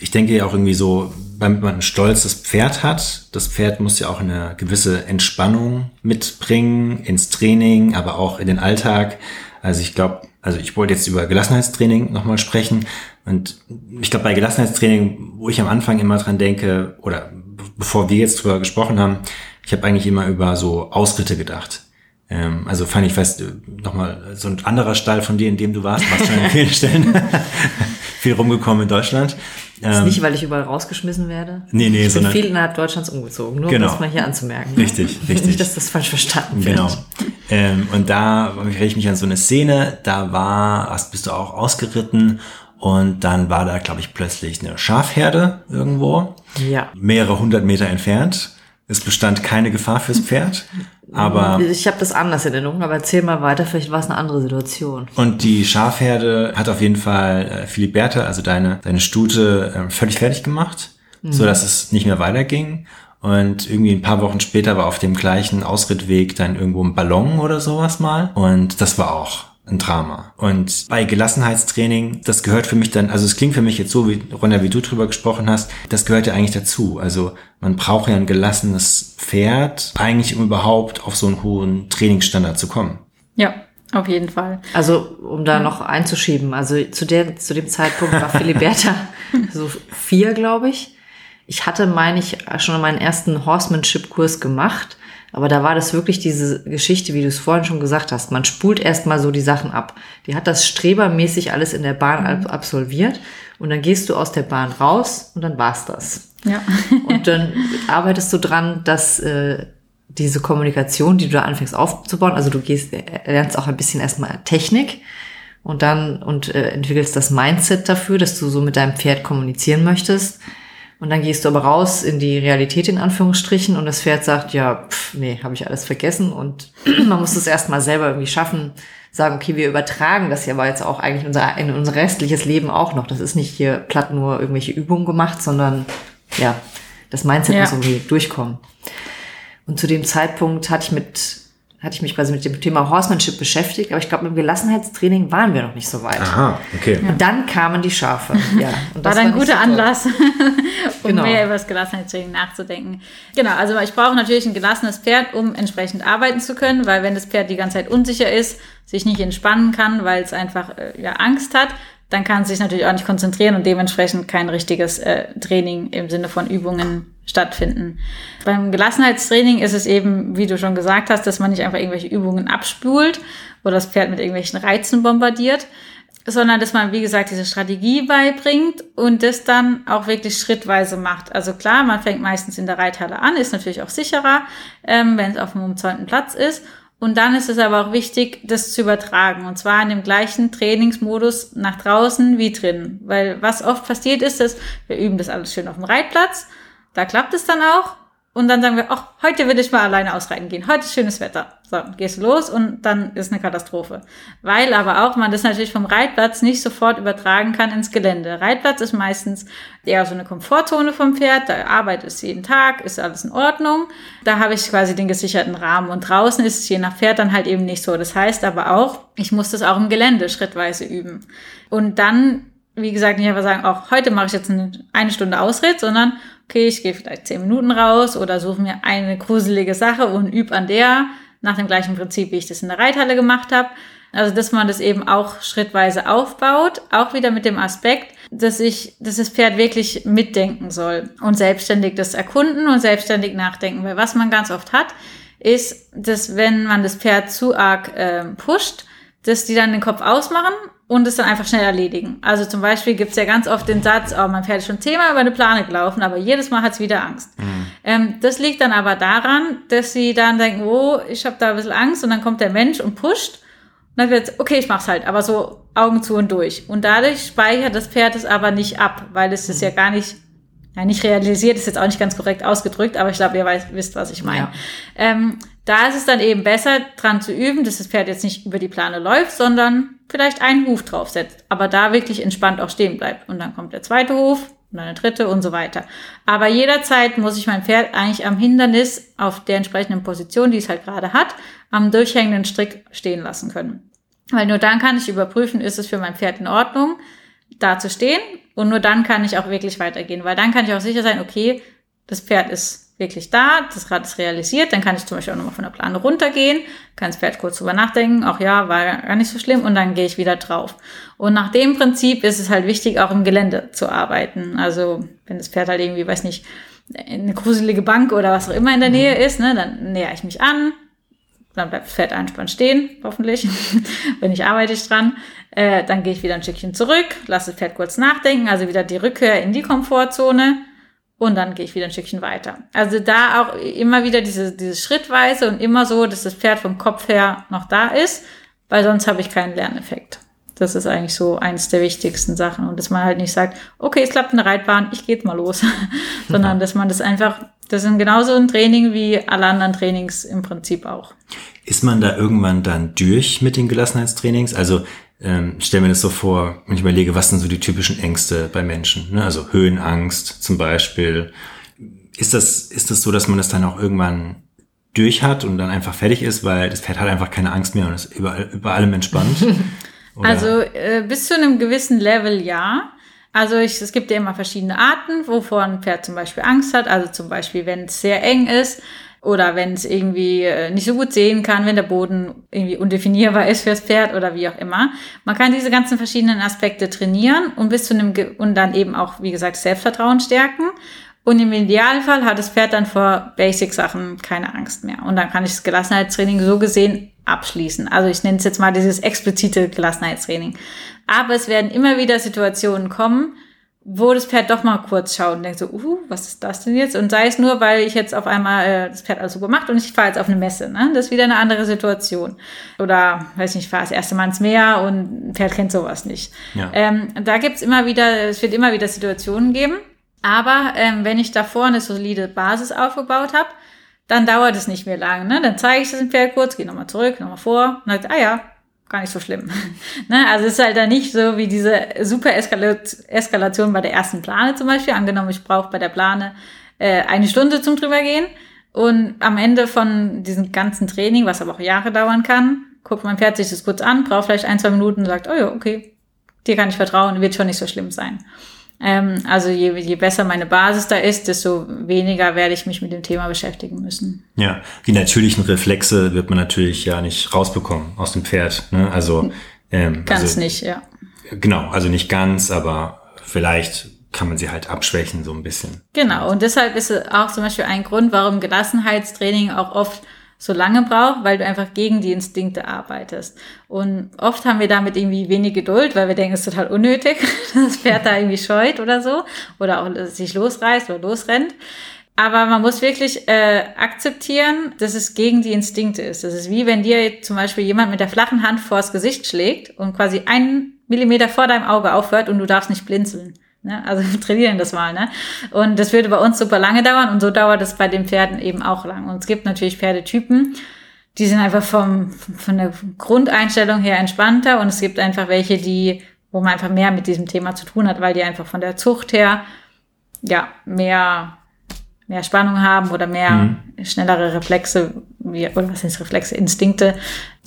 Ich denke ja auch irgendwie so, damit man ein stolzes Pferd hat, das Pferd muss ja auch eine gewisse Entspannung mitbringen ins Training, aber auch in den Alltag. Also ich glaube, also ich wollte jetzt über Gelassenheitstraining nochmal sprechen. Und ich glaube, bei Gelassenheitstraining, wo ich am Anfang immer dran denke, oder bevor wir jetzt drüber gesprochen haben, ich habe eigentlich immer über so Ausritte gedacht. Ähm, also fand ich fast nochmal so ein anderer Stall von dir, in dem du warst, warst schon an vielen Stellen viel rumgekommen in Deutschland. Das ist ähm, nicht, weil ich überall rausgeschmissen werde. Nee, nee, ich bin viel innerhalb Deutschlands umgezogen, nur genau. um das mal hier anzumerken. Ne? Richtig, richtig. Nicht, dass das falsch verstanden wird. Genau. Ähm, und da erinnere ich mich an so eine Szene, da war, hast, bist du auch ausgeritten und dann war da, glaube ich, plötzlich eine Schafherde irgendwo. Ja. Mehrere hundert Meter entfernt. Es bestand keine Gefahr fürs Pferd. Aber ich habe das anders in Erinnerung, aber erzähl mal weiter, vielleicht war es eine andere Situation. Und die Schafherde hat auf jeden Fall äh, Philiberta, also deine, deine Stute, äh, völlig fertig gemacht, mhm. so dass es nicht mehr weiterging. Und irgendwie ein paar Wochen später war auf dem gleichen Ausrittweg dann irgendwo ein Ballon oder sowas mal. Und das war auch ein Drama. Und bei Gelassenheitstraining, das gehört für mich dann, also es klingt für mich jetzt so, wie Ronja, wie du drüber gesprochen hast, das gehört ja eigentlich dazu. Also man braucht ja ein gelassenes Pferd, eigentlich um überhaupt auf so einen hohen Trainingsstandard zu kommen. Ja, auf jeden Fall. Also, um da noch einzuschieben, also zu der, zu dem Zeitpunkt war Philiberta so vier, glaube ich. Ich hatte, meine ich, schon meinen ersten Horsemanship-Kurs gemacht aber da war das wirklich diese Geschichte, wie du es vorhin schon gesagt hast. Man spult erstmal so die Sachen ab. Die hat das strebermäßig alles in der Bahn mhm. absolviert. Und dann gehst du aus der Bahn raus und dann war's das. Ja. und dann arbeitest du dran, dass äh, diese Kommunikation, die du da anfängst aufzubauen, also du gehst, äh, lernst auch ein bisschen erstmal Technik und dann und äh, entwickelst das Mindset dafür, dass du so mit deinem Pferd kommunizieren möchtest. Und dann gehst du aber raus in die Realität in Anführungsstrichen und das Pferd sagt, ja, pff, nee, habe ich alles vergessen und man muss es erstmal selber irgendwie schaffen, sagen, okay, wir übertragen das ja aber jetzt auch eigentlich unser, in unser restliches Leben auch noch. Das ist nicht hier platt nur irgendwelche Übungen gemacht, sondern ja, das Mindset ja. muss irgendwie durchkommen. Und zu dem Zeitpunkt hatte ich mit hatte ich mich quasi mit dem Thema Horsemanship beschäftigt, aber ich glaube, mit dem Gelassenheitstraining waren wir noch nicht so weit. Aha, okay. Und dann kamen die Schafe. Ja, und das war dann ein guter Anlass, um genau. mehr über das Gelassenheitstraining nachzudenken. Genau, also ich brauche natürlich ein gelassenes Pferd, um entsprechend arbeiten zu können, weil wenn das Pferd die ganze Zeit unsicher ist, sich nicht entspannen kann, weil es einfach äh, ja, Angst hat, dann kann sich natürlich auch nicht konzentrieren und dementsprechend kein richtiges äh, Training im Sinne von Übungen stattfinden. Beim Gelassenheitstraining ist es eben, wie du schon gesagt hast, dass man nicht einfach irgendwelche Übungen abspult oder das Pferd mit irgendwelchen Reizen bombardiert, sondern dass man, wie gesagt, diese Strategie beibringt und das dann auch wirklich schrittweise macht. Also klar, man fängt meistens in der Reithalle an, ist natürlich auch sicherer, ähm, wenn es auf einem umzäunten Platz ist und dann ist es aber auch wichtig, das zu übertragen. Und zwar in dem gleichen Trainingsmodus nach draußen wie drin. Weil was oft passiert ist, dass wir üben das alles schön auf dem Reitplatz. Da klappt es dann auch. Und dann sagen wir, ach, heute will ich mal alleine ausreiten gehen. Heute ist schönes Wetter. So, gehst du los und dann ist eine Katastrophe. Weil aber auch man das natürlich vom Reitplatz nicht sofort übertragen kann ins Gelände. Reitplatz ist meistens eher so eine Komfortzone vom Pferd. Da arbeitet es jeden Tag, ist alles in Ordnung. Da habe ich quasi den gesicherten Rahmen. Und draußen ist es je nach Pferd dann halt eben nicht so. Das heißt aber auch, ich muss das auch im Gelände schrittweise üben. Und dann wie gesagt, nicht einfach sagen, auch heute mache ich jetzt eine, eine Stunde Ausritt, sondern okay, ich gehe vielleicht zehn Minuten raus oder suche mir eine gruselige Sache und übe an der nach dem gleichen Prinzip, wie ich das in der Reithalle gemacht habe. Also, dass man das eben auch schrittweise aufbaut, auch wieder mit dem Aspekt, dass ich, dass das Pferd wirklich mitdenken soll und selbstständig das erkunden und selbstständig nachdenken. Weil was man ganz oft hat, ist, dass wenn man das Pferd zu arg äh, pusht, dass die dann den Kopf ausmachen und es dann einfach schnell erledigen. Also zum Beispiel gibt's ja ganz oft den Satz, oh, mein Pferd ist schon zehnmal über eine Plane gelaufen, aber jedes Mal hat's wieder Angst. Mhm. Ähm, das liegt dann aber daran, dass sie dann denken, oh, ich habe da ein bisschen Angst und dann kommt der Mensch und pusht. Und dann wird okay, ich mach's halt, aber so Augen zu und durch. Und dadurch speichert das Pferd es aber nicht ab, weil es ist ja gar nicht ja, nicht realisiert, ist jetzt auch nicht ganz korrekt ausgedrückt, aber ich glaube, ihr weiß, wisst, was ich meine. Ja. Ähm, da ist es dann eben besser, dran zu üben, dass das Pferd jetzt nicht über die Plane läuft, sondern vielleicht einen Huf draufsetzt, aber da wirklich entspannt auch stehen bleibt. Und dann kommt der zweite Huf und dann der dritte und so weiter. Aber jederzeit muss ich mein Pferd eigentlich am Hindernis auf der entsprechenden Position, die es halt gerade hat, am durchhängenden Strick stehen lassen können. Weil nur dann kann ich überprüfen, ist es für mein Pferd in Ordnung, da zu stehen Und nur dann kann ich auch wirklich weitergehen, weil dann kann ich auch sicher sein, okay, das Pferd ist wirklich da, das Rad ist realisiert, dann kann ich zum Beispiel auch nochmal von der Plane runtergehen, kann das Pferd kurz drüber nachdenken, auch ja, war gar nicht so schlimm und dann gehe ich wieder drauf. Und nach dem Prinzip ist es halt wichtig, auch im Gelände zu arbeiten. Also wenn das Pferd halt irgendwie, weiß nicht, eine gruselige Bank oder was auch immer in der Nähe mhm. ist, ne, dann näher ich mich an, dann bleibt das Pferd einspannt stehen, hoffentlich. Wenn ich arbeite ich dran. Äh, dann gehe ich wieder ein Stückchen zurück, lasse das Pferd kurz nachdenken, also wieder die Rückkehr in die Komfortzone und dann gehe ich wieder ein Stückchen weiter. Also da auch immer wieder diese, diese Schrittweise und immer so, dass das Pferd vom Kopf her noch da ist, weil sonst habe ich keinen Lerneffekt. Das ist eigentlich so eins der wichtigsten Sachen. Und dass man halt nicht sagt, okay, es klappt eine Reitbahn, ich gehe jetzt mal los. Sondern dass man das einfach, das ist genauso ein Training wie alle anderen Trainings im Prinzip auch. Ist man da irgendwann dann durch mit den Gelassenheitstrainings? Also ähm, stell mir das so vor, wenn ich überlege, was sind so die typischen Ängste bei Menschen? Ne? Also Höhenangst zum Beispiel. Ist das, ist das so, dass man das dann auch irgendwann durch hat und dann einfach fertig ist, weil das Pferd hat einfach keine Angst mehr und ist überall, über allem entspannt? also äh, bis zu einem gewissen Level ja. Also ich, es gibt ja immer verschiedene Arten, wovor ein Pferd zum Beispiel Angst hat. Also zum Beispiel, wenn es sehr eng ist, oder wenn es irgendwie äh, nicht so gut sehen kann, wenn der Boden irgendwie undefinierbar ist fürs Pferd oder wie auch immer. Man kann diese ganzen verschiedenen Aspekte trainieren und bis zu einem Ge und dann eben auch, wie gesagt, Selbstvertrauen stärken. Und im Idealfall hat das Pferd dann vor Basic-Sachen keine Angst mehr. Und dann kann ich das Gelassenheitstraining so gesehen abschließen. Also ich nenne es jetzt mal dieses explizite Gelassenheitstraining. Aber es werden immer wieder Situationen kommen, wo das Pferd doch mal kurz schaut und denkt so, uh, was ist das denn jetzt? Und sei es nur, weil ich jetzt auf einmal äh, das Pferd alles so gemacht und ich fahre jetzt auf eine Messe. Ne? Das ist wieder eine andere Situation. Oder, weiß nicht, ich fahre das erste Mal ins Meer und ein Pferd kennt sowas nicht. Ja. Ähm, da gibt's immer wieder, es wird immer wieder Situationen geben. Aber ähm, wenn ich davor eine solide Basis aufgebaut habe, dann dauert es nicht mehr lang. Ne? Dann zeige ich das dem Pferd kurz, gehe nochmal zurück, nochmal vor und sagt, ah ja, gar nicht so schlimm. ne? Also es ist halt dann nicht so wie diese super Eskalation bei der ersten Plane zum Beispiel. Angenommen, ich brauche bei der Plane äh, eine Stunde zum drübergehen und am Ende von diesem ganzen Training, was aber auch Jahre dauern kann, guckt mein Pferd sich das kurz an, braucht vielleicht ein, zwei Minuten und sagt, oh ja, okay, dir kann ich vertrauen, wird schon nicht so schlimm sein. Ähm, also je, je besser meine Basis da ist, desto weniger werde ich mich mit dem Thema beschäftigen müssen. Ja, die natürlichen Reflexe wird man natürlich ja nicht rausbekommen aus dem Pferd. Ne? Also ähm, ganz also, nicht, ja. Genau, also nicht ganz, aber vielleicht kann man sie halt abschwächen so ein bisschen. Genau, und deshalb ist es auch zum Beispiel ein Grund, warum Gelassenheitstraining auch oft so lange braucht, weil du einfach gegen die Instinkte arbeitest. Und oft haben wir damit irgendwie wenig Geduld, weil wir denken, es ist total unnötig, das Pferd da irgendwie scheut oder so oder auch sich losreißt oder losrennt. Aber man muss wirklich äh, akzeptieren, dass es gegen die Instinkte ist. Das ist wie wenn dir zum Beispiel jemand mit der flachen Hand vors Gesicht schlägt und quasi einen Millimeter vor deinem Auge aufhört und du darfst nicht blinzeln. Ne? Also trainieren das mal. Ne? Und das würde bei uns super lange dauern und so dauert es bei den Pferden eben auch lang. Und es gibt natürlich Pferdetypen, die sind einfach vom, von der Grundeinstellung her entspannter und es gibt einfach welche, die, wo man einfach mehr mit diesem Thema zu tun hat, weil die einfach von der Zucht her ja mehr, mehr Spannung haben oder mehr mhm. schnellere Reflexe, wie, oder was heißt Reflexe, Instinkte.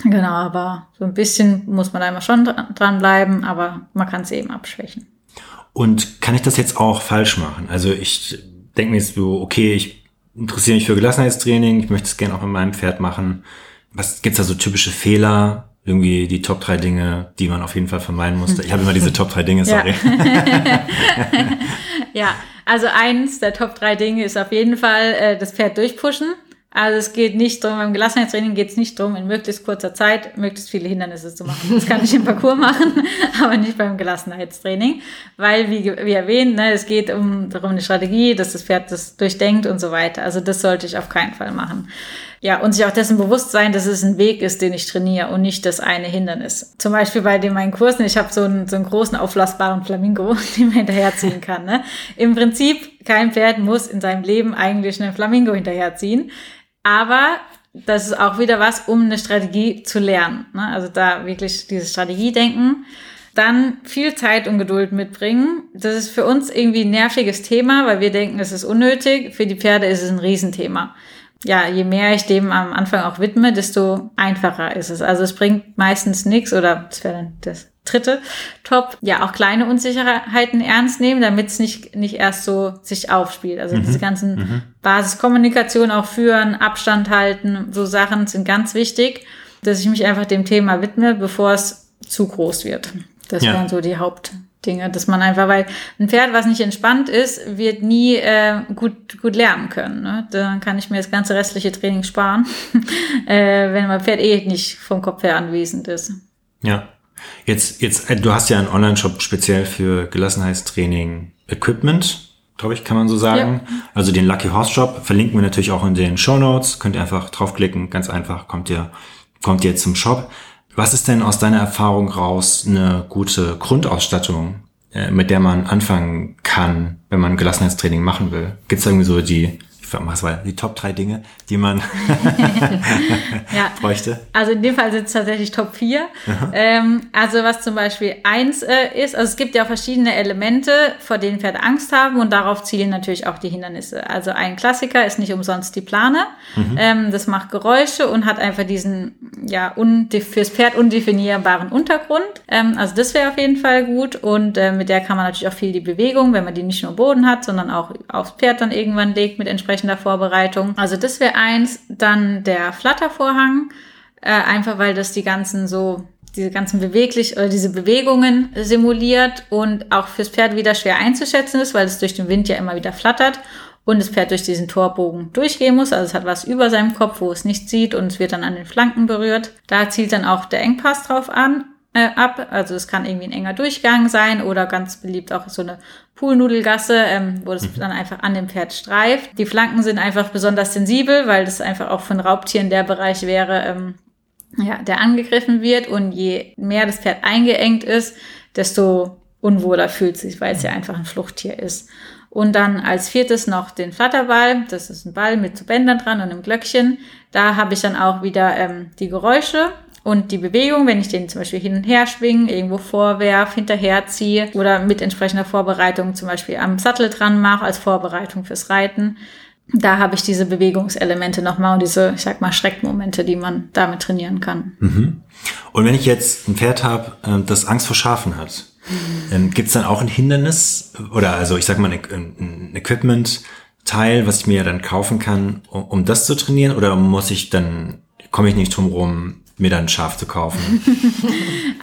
Genau, aber so ein bisschen muss man da immer schon dranbleiben, aber man kann es eben abschwächen. Und kann ich das jetzt auch falsch machen? Also ich denke mir jetzt so, okay, ich interessiere mich für Gelassenheitstraining, ich möchte es gerne auch mit meinem Pferd machen. Was gibt's da so typische Fehler? Irgendwie die Top drei Dinge, die man auf jeden Fall vermeiden musste. Ich habe immer diese Top drei Dinge, sorry. Ja. ja, also eins der Top drei Dinge ist auf jeden Fall äh, das Pferd durchpushen. Also es geht nicht drum, beim Gelassenheitstraining geht es nicht drum, in möglichst kurzer Zeit möglichst viele Hindernisse zu machen. Das kann ich im Parcours machen, aber nicht beim Gelassenheitstraining. Weil, wie, wie erwähnt, ne, es geht um darum eine Strategie, dass das Pferd das durchdenkt und so weiter. Also das sollte ich auf keinen Fall machen. Ja, und sich auch dessen bewusst sein, dass es ein Weg ist, den ich trainiere und nicht das eine Hindernis. Zum Beispiel bei den meinen Kursen, ich habe so einen, so einen großen auflassbaren Flamingo, den man hinterherziehen kann. Ne? Im Prinzip, kein Pferd muss in seinem Leben eigentlich einen Flamingo hinterherziehen. Aber das ist auch wieder was, um eine Strategie zu lernen. Ne? Also da wirklich dieses Strategiedenken. Dann viel Zeit und Geduld mitbringen. Das ist für uns irgendwie ein nerviges Thema, weil wir denken, es ist unnötig. Für die Pferde ist es ein Riesenthema. Ja, je mehr ich dem am Anfang auch widme, desto einfacher ist es. Also es bringt meistens nichts oder das wäre dann das dritte Top, ja auch kleine Unsicherheiten ernst nehmen, damit es nicht, nicht erst so sich aufspielt. Also Mhm. diese ganzen Basiskommunikation auch führen, Abstand halten, so Sachen sind ganz wichtig, dass ich mich einfach dem Thema widme, bevor es zu groß wird. Das Ja. wären so die Hauptdinge, dass man einfach, weil ein Pferd, was nicht entspannt ist, wird nie äh, gut, gut lernen können. Ne? Dann kann ich mir das ganze restliche Training sparen, äh, wenn mein Pferd eh nicht vom Kopf her anwesend ist. Ja. Jetzt, jetzt, äh, du hast ja einen Online-Shop speziell für Gelassenheitstraining Equipment, glaube ich, kann man so sagen. Also den Lucky Horse Shop verlinken wir natürlich auch in den Show Notes. Könnt ihr einfach draufklicken, ganz einfach, kommt ihr, kommt ihr zum Shop. Was ist denn aus deiner Erfahrung raus eine gute Grundausstattung, äh, mit der man anfangen kann, wenn man Gelassenheitstraining machen will? Gibt es irgendwie so die, frag mal, die Top drei Dinge, die man Ja. bräuchte? Also in dem Fall sind es tatsächlich Top 4. Ähm, also was zum Beispiel eins äh, ist, also es gibt ja verschiedene Elemente, vor denen Pferde Angst haben und darauf zielen natürlich auch die Hindernisse. Also ein Klassiker ist nicht umsonst die Plane. Ähm, das macht Geräusche und hat einfach diesen ja fürs Pferd undefinierbaren Untergrund. Ähm, also das wäre auf jeden Fall gut und äh, mit der kann man natürlich auch viel die Bewegung, wenn man die nicht nur Boden hat, sondern auch aufs Pferd dann irgendwann legt mit entsprechender Vorbereitung. Also das wäre eins. Dann der Flattervorhang, äh, einfach weil das die ganzen so diese ganzen beweglich oder diese Bewegungen simuliert und auch fürs Pferd wieder schwer einzuschätzen ist, weil es durch den Wind ja immer wieder flattert und das Pferd durch diesen Torbogen durchgehen muss. Also es hat was über seinem Kopf, wo es nicht sieht und es wird dann an den Flanken berührt. Da zielt dann auch der Engpass drauf an. Äh, ab. Also es kann irgendwie ein enger Durchgang sein oder ganz beliebt auch so eine Poolnudelgasse, ähm, wo das dann einfach an dem Pferd streift. Die Flanken sind einfach besonders sensibel, weil das einfach auch von Raubtieren der Bereich wäre, ähm, ja, der angegriffen wird und je mehr das Pferd eingeengt ist, desto unwohler fühlt sich, weil es ja einfach ein Fluchttier ist. Und dann als viertes noch den Flatterball. Das ist ein Ball mit so Bändern dran und einem Glöckchen. Da habe ich dann auch wieder ähm, die Geräusche und die Bewegung, wenn ich den zum Beispiel hin und her schwinge, irgendwo vorwerf, hinterherziehe oder mit entsprechender Vorbereitung zum Beispiel am Sattel dran mache als Vorbereitung fürs Reiten. Da habe ich diese Bewegungselemente nochmal und diese, ich sag mal, Schreckmomente, die man damit trainieren kann. Und wenn ich jetzt ein Pferd habe, ähm, das Angst vor Schafen hat, ähm, gibt es dann auch ein Hindernis oder also ich sag mal ein, ein Equipment-Teil, was ich mir dann kaufen kann, um, um das zu trainieren? Oder muss ich dann, komme ich nicht drum rum, mir dann ein Schaf zu kaufen?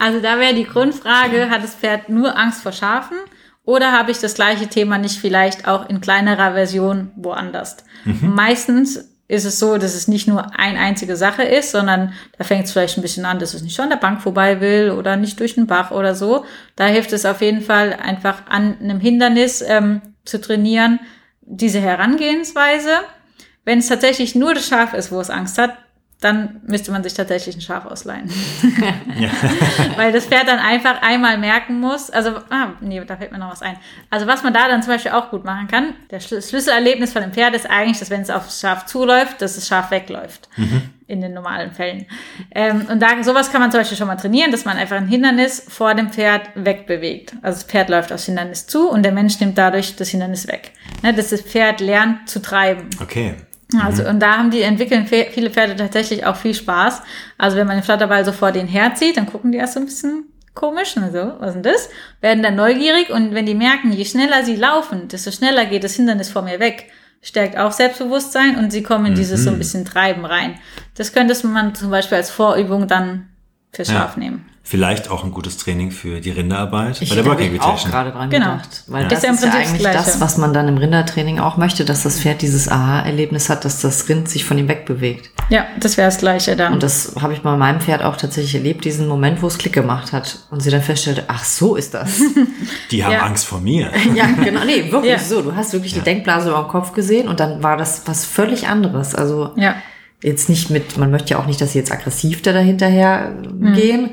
Also da wäre die Grundfrage, hat das Pferd nur Angst vor Schafen oder habe ich das gleiche Thema nicht vielleicht auch in kleinerer Version woanders? Meistens ist es so, dass es nicht nur eine einzige Sache ist, sondern da fängt es vielleicht ein bisschen an, dass es nicht schon an der Bank vorbei will oder nicht durch den Bach oder so. Da hilft es auf jeden Fall einfach an einem Hindernis ähm, zu trainieren, diese Herangehensweise. Wenn es tatsächlich nur das Schaf ist, wo es Angst hat, dann müsste man sich tatsächlich ein Schaf ausleihen. Weil das Pferd dann einfach einmal merken muss, also, ah, nee, da fällt mir noch was ein. Also was man da dann zum Beispiel auch gut machen kann, der Schlü- Schlüsselerlebnis von dem Pferd ist eigentlich, dass wenn es aufs Schaf zuläuft, dass das Schaf wegläuft. In den normalen Fällen. Ähm, und da, sowas kann man zum Beispiel schon mal trainieren, dass man einfach ein Hindernis vor dem Pferd wegbewegt. Also das Pferd läuft aufs Hindernis zu und der Mensch nimmt dadurch das Hindernis weg. Ne, dass das Pferd lernt zu treiben. Okay. Also, und da haben die, entwickeln viele Pferde tatsächlich auch viel Spaß. Also, wenn man den Flatterball so vor denen herzieht, dann gucken die erst so ein bisschen komisch, und so, was ist denn das? Werden dann neugierig und wenn die merken, je schneller sie laufen, desto schneller geht das Hindernis vor mir weg. Stärkt auch Selbstbewusstsein und sie kommen in dieses so ein bisschen Treiben rein. Das könnte man zum Beispiel als Vorübung dann fürs Schaf nehmen. Vielleicht auch ein gutes Training für die Rinderarbeit Ich bei der habe Working auch Invitation. gerade dran Genau. gedacht. Weil Ja. das Ist ja im ist ja das eigentlich Gleiche. das, was man dann im Rindertraining auch möchte, dass das Pferd dieses Aha-Erlebnis hat, dass das Rind sich von ihm wegbewegt. Ja, das wäre das Gleiche dann. Und das habe ich bei meinem Pferd auch tatsächlich erlebt, diesen Moment, wo es Klick gemacht hat. Und sie dann feststellte, ach, so ist das. Die haben Ja. Angst vor mir. ja, genau. Nee, wirklich Ja. so. Du hast wirklich die Denkblase über dem Kopf gesehen und dann war das was völlig anderes. Also ja. jetzt nicht mit, man möchte ja auch nicht, dass sie jetzt aggressiv da dahinterher Mhm. gehen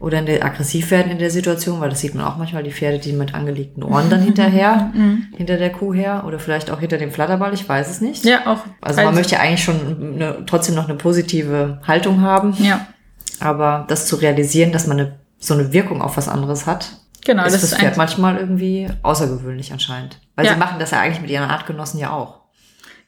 oder in der, aggressiv werden in der Situation, weil das sieht man auch manchmal, die Pferde, die mit angelegten Ohren dann hinterher, Mhm. hinter der Kuh her oder vielleicht auch hinter dem Flatterball, ich weiß es nicht. Ja, auch. Also man möchte ja eigentlich schon eine, trotzdem noch eine positive Haltung haben, Ja, aber das zu realisieren, dass man eine, so eine Wirkung auf was anderes hat, genau. ist das fürs ist Pferd manchmal irgendwie außergewöhnlich anscheinend. Weil Ja. sie machen das ja eigentlich mit ihren Artgenossen ja auch.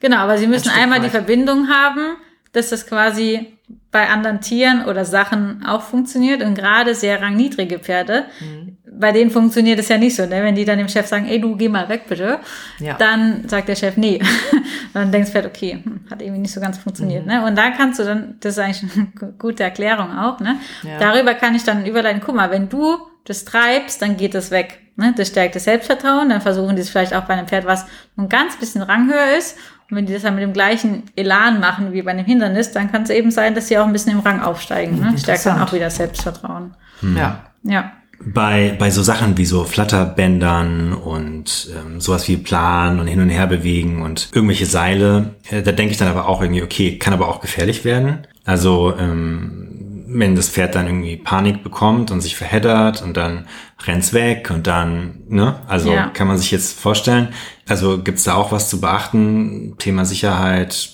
Genau, aber sie müssen Ein einmal die. Verbindung haben, dass das quasi bei anderen Tieren oder Sachen auch funktioniert und gerade sehr rangniedrige Pferde, mhm. bei denen funktioniert es ja nicht so, ne? Wenn die dann dem Chef sagen, ey, du geh mal weg bitte, ja. dann sagt der Chef, nee. dann denkst du Pferd, okay, hm, hat irgendwie nicht so ganz funktioniert, mhm. ne? Und da kannst du dann, das ist eigentlich eine gute Erklärung auch, ne? Ja. Darüber kann ich dann überleiten, guck mal, wenn du das treibst, dann geht es weg. Ne? Das stärkt das Selbstvertrauen, dann versuchen die es vielleicht auch bei einem Pferd, was ein ganz bisschen ranghöher ist und wenn die das dann mit dem gleichen Elan machen wie bei einem Hindernis, dann kann es eben sein, dass sie auch ein bisschen im Rang aufsteigen. Ne? Stärkt dann auch wieder Selbstvertrauen. Hm. Ja. Ja. Bei, bei so Sachen wie so Flatterbändern und ähm, sowas wie Plan und hin und her bewegen und irgendwelche Seile, äh, da denke ich dann aber auch irgendwie, okay, kann aber auch gefährlich werden. Also ähm, wenn das Pferd dann irgendwie Panik bekommt und sich verheddert und dann rennt's weg und dann, ne? Also ja. kann man sich jetzt vorstellen. Also gibt's da auch was zu beachten? Thema Sicherheit,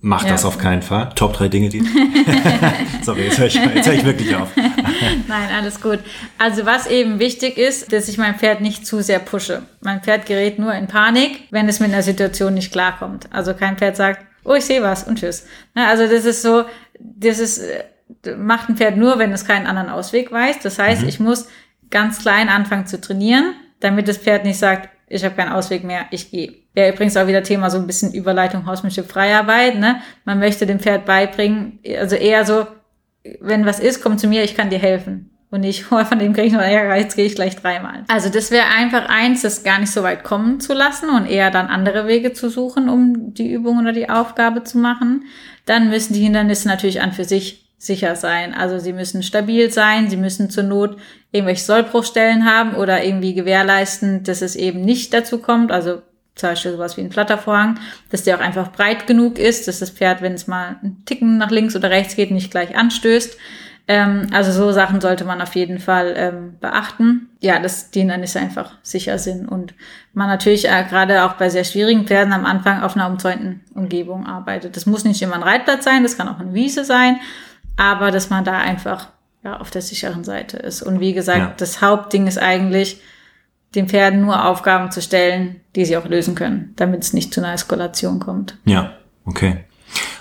macht ja. das auf keinen Fall. Top drei Dinge, die. Sorry, jetzt höre ich, jetzt hör ich wirklich auf. Nein, alles gut. Also was eben wichtig ist, dass ich mein Pferd nicht zu sehr pushe. Mein Pferd gerät nur in Panik, wenn es mit einer Situation nicht klarkommt. Also kein Pferd sagt, oh, ich sehe was und tschüss. Ne, also das ist so, das ist macht ein Pferd nur, wenn es keinen anderen Ausweg weiß. Das heißt, mhm. ich muss ganz klein anfangen zu trainieren, damit das Pferd nicht sagt, ich habe keinen Ausweg mehr, ich gehe. Wäre übrigens auch wieder Thema so ein bisschen Überleitung Hausmanship Freiarbeit. Ne? Man möchte dem Pferd beibringen, also eher so, wenn was ist, komm zu mir, ich kann dir helfen. Und nicht, oh, von dem kriege ich noch Ärger, jetzt gehe ich gleich dreimal. Also das wäre einfach eins, das gar nicht so weit kommen zu lassen und eher dann andere Wege zu suchen, um die Übung oder die Aufgabe zu machen. Dann müssen die Hindernisse natürlich an für sich sicher sein. Also sie müssen stabil sein, sie müssen zur Not irgendwelche Sollbruchstellen haben oder irgendwie gewährleisten, dass es eben nicht dazu kommt. Also zum Beispiel sowas wie ein Flattervorhang, dass der auch einfach breit genug ist, dass das Pferd, wenn es mal einen Ticken nach links oder rechts geht, nicht gleich anstößt. Ähm, also so Sachen sollte man auf jeden Fall ähm, beachten. Ja, dass die Hindernisse einfach sicher sind und man natürlich äh, gerade auch bei sehr schwierigen Pferden am Anfang auf einer umzäunten Umgebung arbeitet. Das muss nicht immer ein Reitplatz sein, das kann auch eine Wiese sein aber dass man da einfach ja, auf der sicheren Seite ist. Und wie gesagt, ja. das Hauptding ist eigentlich, den Pferden nur Aufgaben zu stellen, die sie auch lösen können, damit es nicht zu einer Eskalation kommt. Ja, okay.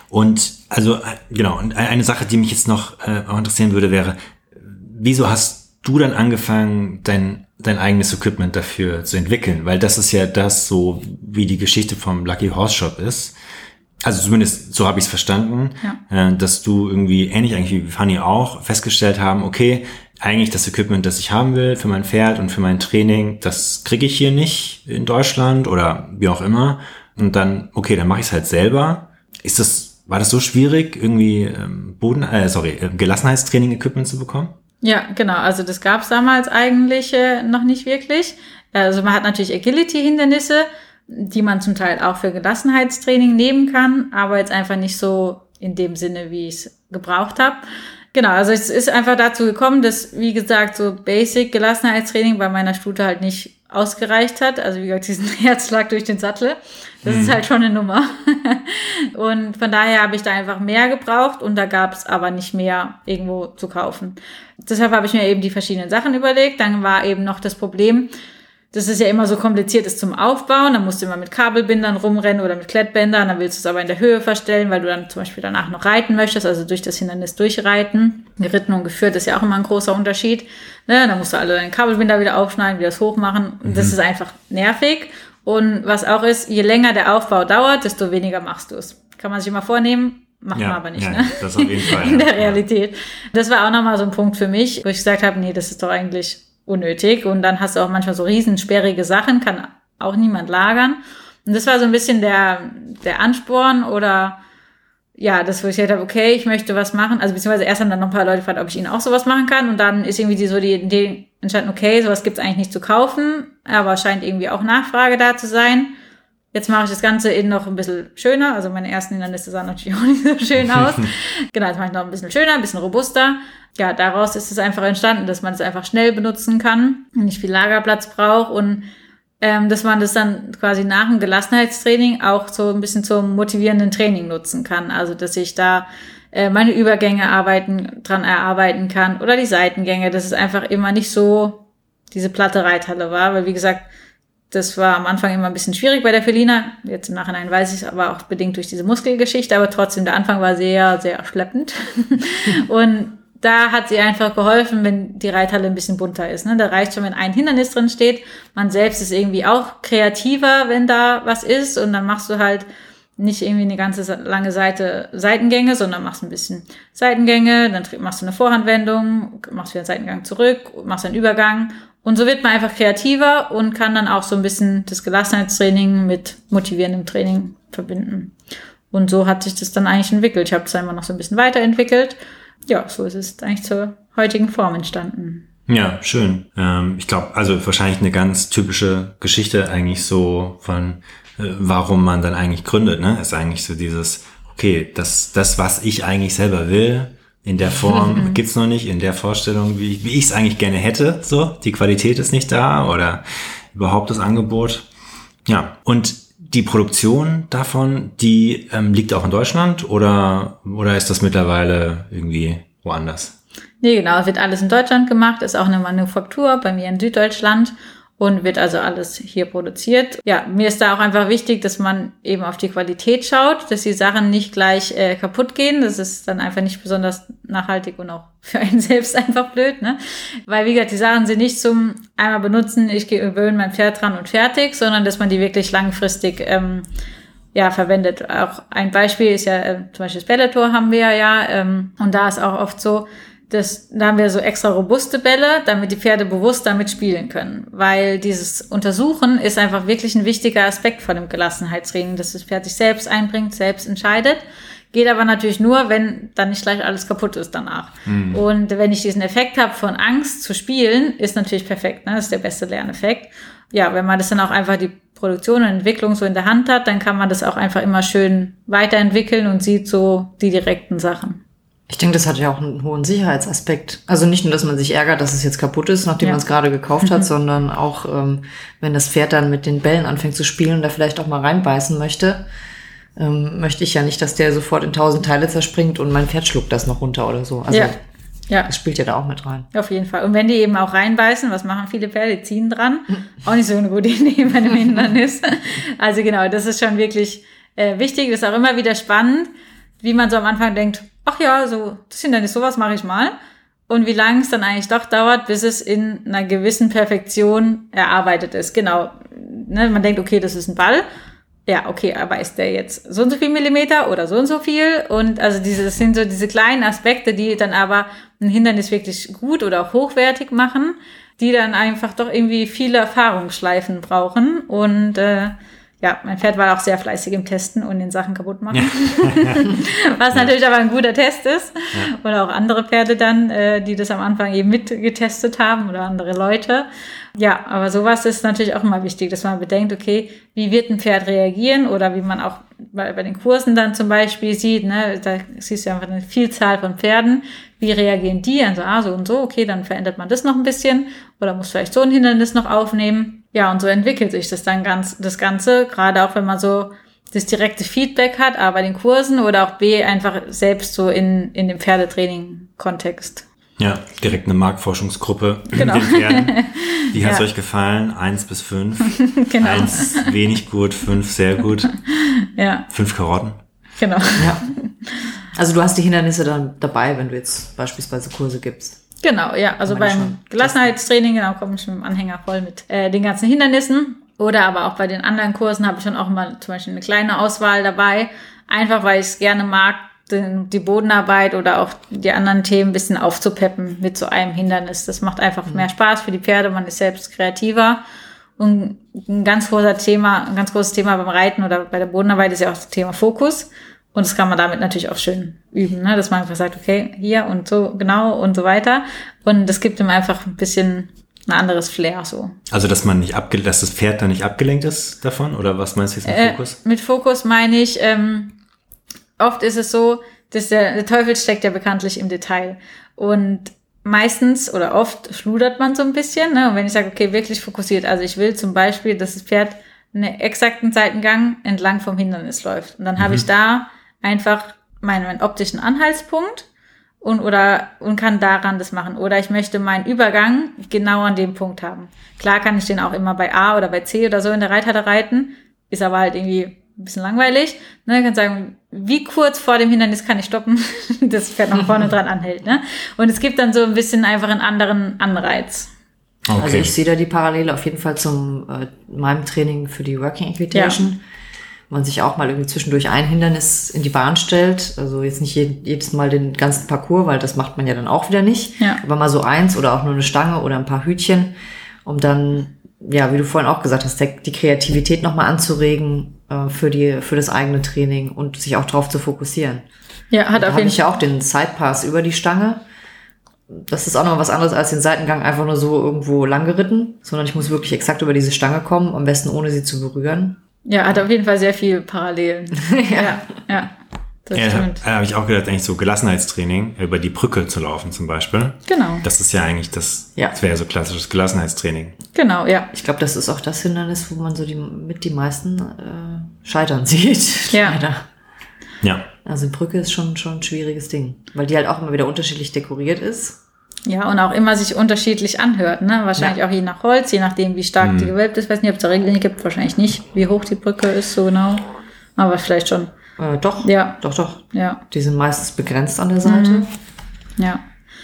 Und also genau, und eine Sache, die mich jetzt noch äh, auch interessieren würde, wäre, wieso hast du dann angefangen, dein, dein eigenes Equipment dafür zu entwickeln? Weil das ist ja das so, wie die Geschichte vom Lucky Horse Shop ist also zumindest so habe ich es verstanden, ja. äh, dass du irgendwie ähnlich eigentlich wie Fanny auch festgestellt haben, okay, eigentlich das Equipment, das ich haben will für mein Pferd und für mein Training, das kriege ich hier nicht in Deutschland oder wie auch immer. Und dann, okay, dann mache ich es halt selber. Ist das, war das so schwierig, irgendwie ähm, Boden, äh, sorry, äh, Gelassenheitstraining-Equipment zu bekommen? Ja, genau. Also das gab es damals eigentlich äh, noch nicht wirklich. Also man hat natürlich Agility-Hindernisse, die man zum Teil auch für Gelassenheitstraining nehmen kann, aber jetzt einfach nicht so in dem Sinne, wie ich es gebraucht habe. Genau, also es ist einfach dazu gekommen, dass, wie gesagt, so Basic Gelassenheitstraining bei meiner Stute halt nicht ausgereicht hat. Also wie gesagt, diesen Herzschlag durch den Sattel. Das mhm. ist halt schon eine Nummer. und von daher habe ich da einfach mehr gebraucht und da gab es aber nicht mehr irgendwo zu kaufen. Deshalb habe ich mir eben die verschiedenen Sachen überlegt. Dann war eben noch das Problem, das ist ja immer so kompliziert ist zum Aufbauen. Dann musst du immer mit Kabelbindern rumrennen oder mit Klettbändern. Dann willst du es aber in der Höhe verstellen, weil du dann zum Beispiel danach noch reiten möchtest, also durch das Hindernis durchreiten. Geritten und geführt ist ja auch immer ein großer Unterschied. Ne? Dann musst du alle deine Kabelbinder wieder aufschneiden, wieder das hochmachen. Mhm. das ist einfach nervig. Und was auch ist, je länger der Aufbau dauert, desto weniger machst du es. Kann man sich immer vornehmen, Macht ja, man aber nicht, ja, ne? Das auf jeden Fall. In der Realität. Das war auch nochmal so ein Punkt für mich, wo ich gesagt habe, nee, das ist doch eigentlich unnötig. Und dann hast du auch manchmal so riesensperrige Sachen, kann auch niemand lagern. Und das war so ein bisschen der, der Ansporn oder ja, das, wo ich gesagt habe, okay, ich möchte was machen. Also beziehungsweise erst haben dann noch ein paar Leute gefragt, ob ich ihnen auch sowas machen kann. Und dann ist irgendwie die, so die Idee entstanden, okay, sowas gibt's eigentlich nicht zu kaufen, aber scheint irgendwie auch Nachfrage da zu sein. Jetzt mache ich das Ganze in noch ein bisschen schöner. Also meine ersten Hindernisse sahen natürlich auch nicht so schön aus. genau, jetzt mache ich noch ein bisschen schöner, ein bisschen robuster ja, daraus ist es einfach entstanden, dass man es einfach schnell benutzen kann, nicht viel Lagerplatz braucht und ähm, dass man das dann quasi nach dem Gelassenheitstraining auch so ein bisschen zum motivierenden Training nutzen kann. Also dass ich da äh, meine Übergänge arbeiten, dran erarbeiten kann oder die Seitengänge, dass es einfach immer nicht so diese platte Reithalle war, weil wie gesagt, Das war am Anfang immer ein bisschen schwierig bei der Felina. Jetzt im Nachhinein weiß ich es, aber auch bedingt durch diese Muskelgeschichte. Aber trotzdem, der Anfang war sehr, sehr schleppend. und da hat sie einfach geholfen, wenn die Reithalle ein bisschen bunter ist. Ne? Da reicht schon, wenn ein Hindernis drin steht. Man selbst ist irgendwie auch kreativer, wenn da was ist. Und dann machst du halt nicht irgendwie eine ganze lange Seite Seitengänge, sondern machst ein bisschen Seitengänge, dann machst du eine Vorhandwendung, machst wieder einen Seitengang zurück, machst einen Übergang und so wird man einfach kreativer und kann dann auch so ein bisschen das Gelassenheitstraining mit motivierendem Training verbinden. Und so hat sich das dann eigentlich entwickelt. Ich habe es immer noch so ein bisschen weiterentwickelt. Ja, so ist es eigentlich zur heutigen Form entstanden. Ja, schön. Ähm, ich glaube, also wahrscheinlich eine ganz typische Geschichte eigentlich so von, äh, warum man dann eigentlich gründet, ne? Ist eigentlich so dieses, okay, das, das, was ich eigentlich selber will, in der Form gibt's noch nicht, in der Vorstellung, wie, wie ich es eigentlich gerne hätte. So, die Qualität ist nicht da oder überhaupt das Angebot. Ja, und die Produktion davon, die ähm, liegt auch in Deutschland oder, oder ist das mittlerweile irgendwie woanders? Nee, genau, wird alles in Deutschland gemacht, ist auch eine Manufaktur bei mir in Süddeutschland und wird also alles hier produziert. Ja, mir ist da auch einfach wichtig, dass man eben auf die Qualität schaut, dass die Sachen nicht gleich äh, kaputt gehen. Das ist dann einfach nicht besonders nachhaltig und auch für einen selbst einfach blöd, ne? Weil, wie gesagt, die Sachen sind nicht zum einmal benutzen, ich gewöhne mein Pferd dran und fertig, sondern dass man die wirklich langfristig ähm, ja, verwendet. Auch ein Beispiel ist ja äh, zum Beispiel das Bellator haben wir ja, ähm, und da ist auch oft so, das, da haben wir so extra robuste Bälle, damit die Pferde bewusst damit spielen können. Weil dieses Untersuchen ist einfach wirklich ein wichtiger Aspekt von dem Gelassenheitstraining, dass das Pferd sich selbst einbringt, selbst entscheidet. Geht aber natürlich nur, wenn dann nicht gleich alles kaputt ist danach. Mhm. Und wenn ich diesen Effekt habe von Angst zu spielen, ist natürlich perfekt. Ne? Das ist der beste Lerneffekt. Ja, wenn man das dann auch einfach die Produktion und Entwicklung so in der Hand hat, dann kann man das auch einfach immer schön weiterentwickeln und sieht so die direkten Sachen. Ich denke, das hat ja auch einen hohen Sicherheitsaspekt. Also nicht nur, dass man sich ärgert, dass es jetzt kaputt ist, nachdem ja. man es gerade gekauft hat, sondern auch, ähm, wenn das Pferd dann mit den Bällen anfängt zu spielen und da vielleicht auch mal reinbeißen möchte, ähm, möchte ich ja nicht, dass der sofort in tausend Teile zerspringt und mein Pferd schluckt das noch runter oder so. Also ja. Ja. Das spielt ja da auch mit rein. Auf jeden Fall. Und wenn die eben auch reinbeißen, was machen viele Pferde? Die ziehen dran. auch nicht so eine gute Idee bei einem Hindernis. also genau, das ist schon wirklich äh, wichtig. Das ist auch immer wieder spannend, wie man so am Anfang denkt, ach ja, so, das Hindernis, sowas mache ich mal. Und wie lange es dann eigentlich doch dauert, bis es in einer gewissen Perfektion erarbeitet ist. Genau. Ne, man denkt, okay, das ist ein Ball. Ja, okay, aber ist der jetzt so und so viel Millimeter oder so und so viel? Und also diese, das sind so diese kleinen Aspekte, die dann aber ein Hindernis wirklich gut oder auch hochwertig machen, die dann einfach doch irgendwie viele Erfahrungsschleifen brauchen. Und äh, ja, mein Pferd war auch sehr fleißig im Testen und den Sachen kaputt machen. Was ja. natürlich aber ein guter Test ist. Ja. Oder auch andere Pferde dann, äh, die das am Anfang eben mitgetestet haben oder andere Leute. Ja, aber sowas ist natürlich auch immer wichtig, dass man bedenkt, okay, wie wird ein Pferd reagieren oder wie man auch bei, bei den Kursen dann zum Beispiel sieht, ne, da siehst du einfach eine Vielzahl von Pferden, wie reagieren die? Also, ah, so und so, okay, dann verändert man das noch ein bisschen oder muss vielleicht so ein Hindernis noch aufnehmen. Ja, und so entwickelt sich das dann ganz, das Ganze, gerade auch wenn man so das direkte Feedback hat, aber bei den Kursen oder auch B einfach selbst so in, in dem Pferdetraining-Kontext. Ja, direkt eine Marktforschungsgruppe genau. Wie hat es ja. euch gefallen? Eins bis fünf. genau. Eins wenig gut, fünf sehr gut. Ja. Fünf Karotten. Genau. Ja. Also du hast die Hindernisse dann dabei, wenn du jetzt beispielsweise Kurse gibst. Genau, ja. Also beim Gelassenheitstraining, genau, komme ich mit dem Anhänger voll mit äh, den ganzen Hindernissen. Oder aber auch bei den anderen Kursen habe ich schon auch mal zum Beispiel eine kleine Auswahl dabei. Einfach weil ich es gerne mag, den, die Bodenarbeit oder auch die anderen Themen ein bisschen aufzupeppen mit so einem Hindernis. Das macht einfach mhm. mehr Spaß für die Pferde, man ist selbst kreativer. Und ein ganz großer Thema, ein ganz großes Thema beim Reiten oder bei der Bodenarbeit ist ja auch das Thema Fokus. Und das kann man damit natürlich auch schön üben, ne? dass man einfach sagt, okay, hier und so genau und so weiter. Und das gibt ihm einfach ein bisschen ein anderes Flair so. Also dass man nicht abge dass das Pferd dann nicht abgelenkt ist davon? Oder was meinst du jetzt mit äh, Fokus? Mit Fokus meine ich, ähm, oft ist es so, dass der, der Teufel steckt ja bekanntlich im Detail. Und meistens oder oft schludert man so ein bisschen. Ne? Und wenn ich sage, okay, wirklich fokussiert, also ich will zum Beispiel, dass das Pferd einen exakten Seitengang entlang vom Hindernis läuft. Und dann mhm. habe ich da einfach meinen, meinen optischen Anhaltspunkt und oder und kann daran das machen. Oder ich möchte meinen Übergang genau an dem Punkt haben. Klar kann ich den auch immer bei A oder bei C oder so in der Reithalle reiten, ist aber halt irgendwie ein bisschen langweilig. Ne, ich kann sagen, wie kurz vor dem Hindernis kann ich stoppen, das Pferd noch vorne dran anhält. Ne? Und es gibt dann so ein bisschen einfach einen anderen Anreiz. Okay. Also ich sehe da die Parallele auf jeden Fall zum äh, meinem Training für die Working Equitation. Ja man sich auch mal irgendwie zwischendurch ein Hindernis in die Bahn stellt. Also jetzt nicht jedes Mal den ganzen Parcours, weil das macht man ja dann auch wieder nicht. Ja. Aber mal so eins oder auch nur eine Stange oder ein paar Hütchen, um dann, ja, wie du vorhin auch gesagt hast, die Kreativität nochmal anzuregen äh, für, die, für das eigene Training und sich auch darauf zu fokussieren. Ja, hat auf jeden Fall. ich ja auch den Sidepass über die Stange. Das ist auch noch was anderes als den Seitengang einfach nur so irgendwo lang geritten, sondern ich muss wirklich exakt über diese Stange kommen, am besten ohne sie zu berühren. Ja, hat auf jeden Fall sehr viel Parallelen. ja. ja, ja. Das ja, stimmt. Da habe ich auch gedacht, eigentlich so Gelassenheitstraining, über die Brücke zu laufen zum Beispiel. Genau. Das ist ja eigentlich das, ja. das wäre so klassisches Gelassenheitstraining. Genau, ja. Ich glaube, das ist auch das Hindernis, wo man so die, mit die meisten äh, scheitern sieht. Ja. Leider. Ja. Also Brücke ist schon, schon ein schwieriges Ding, weil die halt auch immer wieder unterschiedlich dekoriert ist. Ja, und auch immer sich unterschiedlich anhört, ne? Wahrscheinlich ja. auch je nach Holz, je nachdem, wie stark mhm. die gewölbt ist. Ich weiß nicht, ob es da Regeln gibt, wahrscheinlich nicht, wie hoch die Brücke ist, so genau. Aber vielleicht schon. Äh, doch, ja. doch, doch. Ja. Die sind meistens begrenzt an der Seite. Mhm. Ja.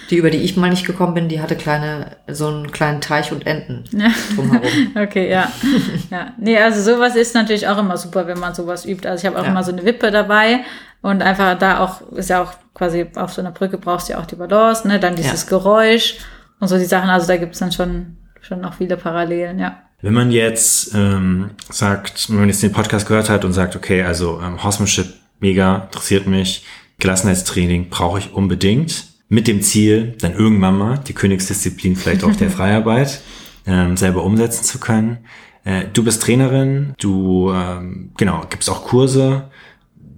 Die, über die ich mal nicht gekommen bin, die hatte kleine, so einen kleinen Teich und Enten ja. drumherum. okay, ja. ja. Nee, also sowas ist natürlich auch immer super, wenn man sowas übt. Also ich habe auch ja. immer so eine Wippe dabei und einfach da auch, ist ja auch quasi auf so einer Brücke brauchst du ja auch die Balance, ne? Dann dieses ja. Geräusch und so die Sachen. Also da gibt es dann schon, schon noch viele Parallelen, ja. Wenn man jetzt ähm, sagt, wenn man jetzt den Podcast gehört hat und sagt, okay, also ähm, Horsemanship mega, interessiert mich, Gelassenheitstraining brauche ich unbedingt mit dem Ziel, dann irgendwann mal die Königsdisziplin vielleicht auch der Freiarbeit ähm, selber umsetzen zu können. Äh, du bist Trainerin, du ähm, genau gibst auch Kurse.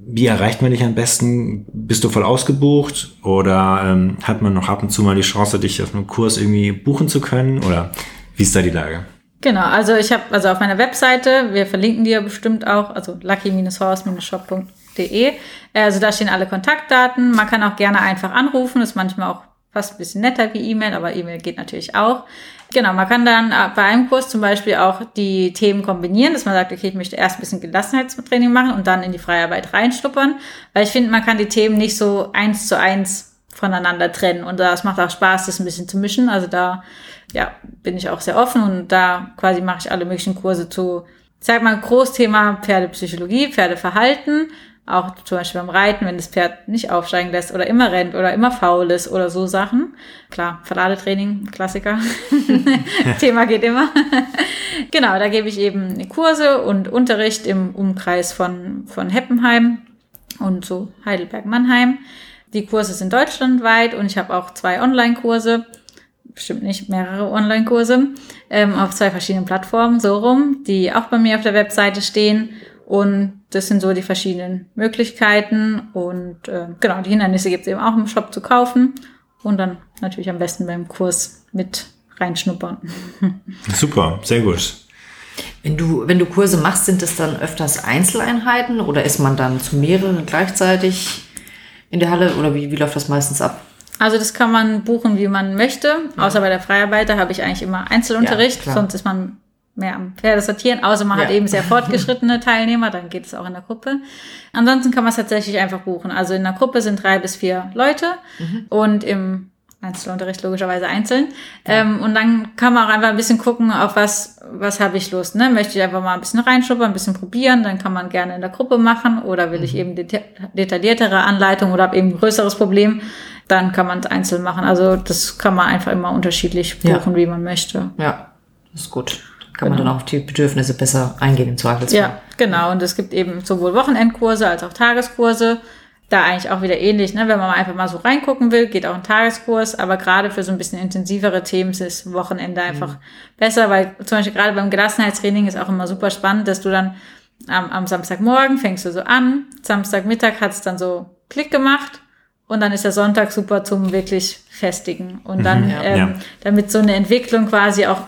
Wie erreicht man dich am besten? Bist du voll ausgebucht oder ähm, hat man noch ab und zu mal die Chance, dich auf einem Kurs irgendwie buchen zu können? Oder wie ist da die Lage? Genau, also ich habe also auf meiner Webseite, wir verlinken die ja bestimmt auch, also lucky-horse-shop.de www.ecom.de. Also da stehen alle Kontaktdaten. Man kann auch gerne einfach anrufen, ist manchmal auch fast ein bisschen netter wie E-Mail, aber E-Mail geht natürlich auch. Genau, man kann dann äh, bei einem Kurs zum Beispiel auch die Themen kombinieren, dass man sagt, okay, ich möchte erst ein bisschen Gelassenheitstraining machen und dann in die Freiarbeit reinschnuppern, weil ich finde, man kann die Themen nicht so eins zu eins voneinander trennen. Und das macht auch Spaß, das ein bisschen zu mischen. Also da ja, bin ich auch sehr offen und da quasi mache ich alle möglichen Kurse zu, sag mal, Großthema Pferdepsychologie, Pferdeverhalten, auch zum Beispiel beim Reiten, wenn das Pferd nicht aufsteigen lässt oder immer rennt oder immer faul ist oder so Sachen. Klar, Verladetraining, Klassiker. Thema geht immer. genau, da gebe ich eben Kurse und Unterricht im Umkreis von, von Heppenheim und so Heidelberg-Mannheim. Die Kurse sind deutschlandweit und ich habe auch zwei Online-Kurse bestimmt nicht mehrere Online-Kurse ähm, auf zwei verschiedenen Plattformen, so rum, die auch bei mir auf der Webseite stehen. Und das sind so die verschiedenen Möglichkeiten. Und äh, genau, die Hindernisse gibt es eben auch im Shop zu kaufen. Und dann natürlich am besten beim Kurs mit reinschnuppern. Super, sehr gut. Wenn du, wenn du Kurse machst, sind es dann öfters Einzeleinheiten oder ist man dann zu mehreren gleichzeitig in der Halle oder wie, wie läuft das meistens ab? Also das kann man buchen, wie man möchte. Ja. Außer bei der Freiarbeiter habe ich eigentlich immer Einzelunterricht, ja, sonst ist man mehr am Pferde sortieren, außer man ja. hat eben sehr fortgeschrittene Teilnehmer, dann geht es auch in der Gruppe. Ansonsten kann man es tatsächlich einfach buchen. Also in der Gruppe sind drei bis vier Leute mhm. und im Einzelunterricht logischerweise einzeln. Ja. Ähm, und dann kann man auch einfach ein bisschen gucken, auf was, was habe ich Lust. Ne? Möchte ich einfach mal ein bisschen reinschuppern, ein bisschen probieren, dann kann man gerne in der Gruppe machen oder will mhm. ich eben deta detailliertere Anleitung oder habe eben ein größeres Problem, dann kann man es einzeln machen. Also das kann man einfach immer unterschiedlich buchen, ja. wie man möchte. Ja, das ist gut kann genau. man dann auf die Bedürfnisse besser eingehen im Zweifelsfall. Ja, genau. Und es gibt eben sowohl Wochenendkurse als auch Tageskurse. Da eigentlich auch wieder ähnlich, ne? wenn man einfach mal so reingucken will, geht auch ein Tageskurs, aber gerade für so ein bisschen intensivere Themen ist Wochenende einfach mhm. besser, weil zum Beispiel gerade beim Gelassenheitstraining ist auch immer super spannend, dass du dann am, am Samstagmorgen fängst du so an, Samstagmittag hat es dann so Klick gemacht und dann ist der Sonntag super zum wirklich festigen. Und dann, mhm, ja, ähm, ja. damit so eine Entwicklung quasi auch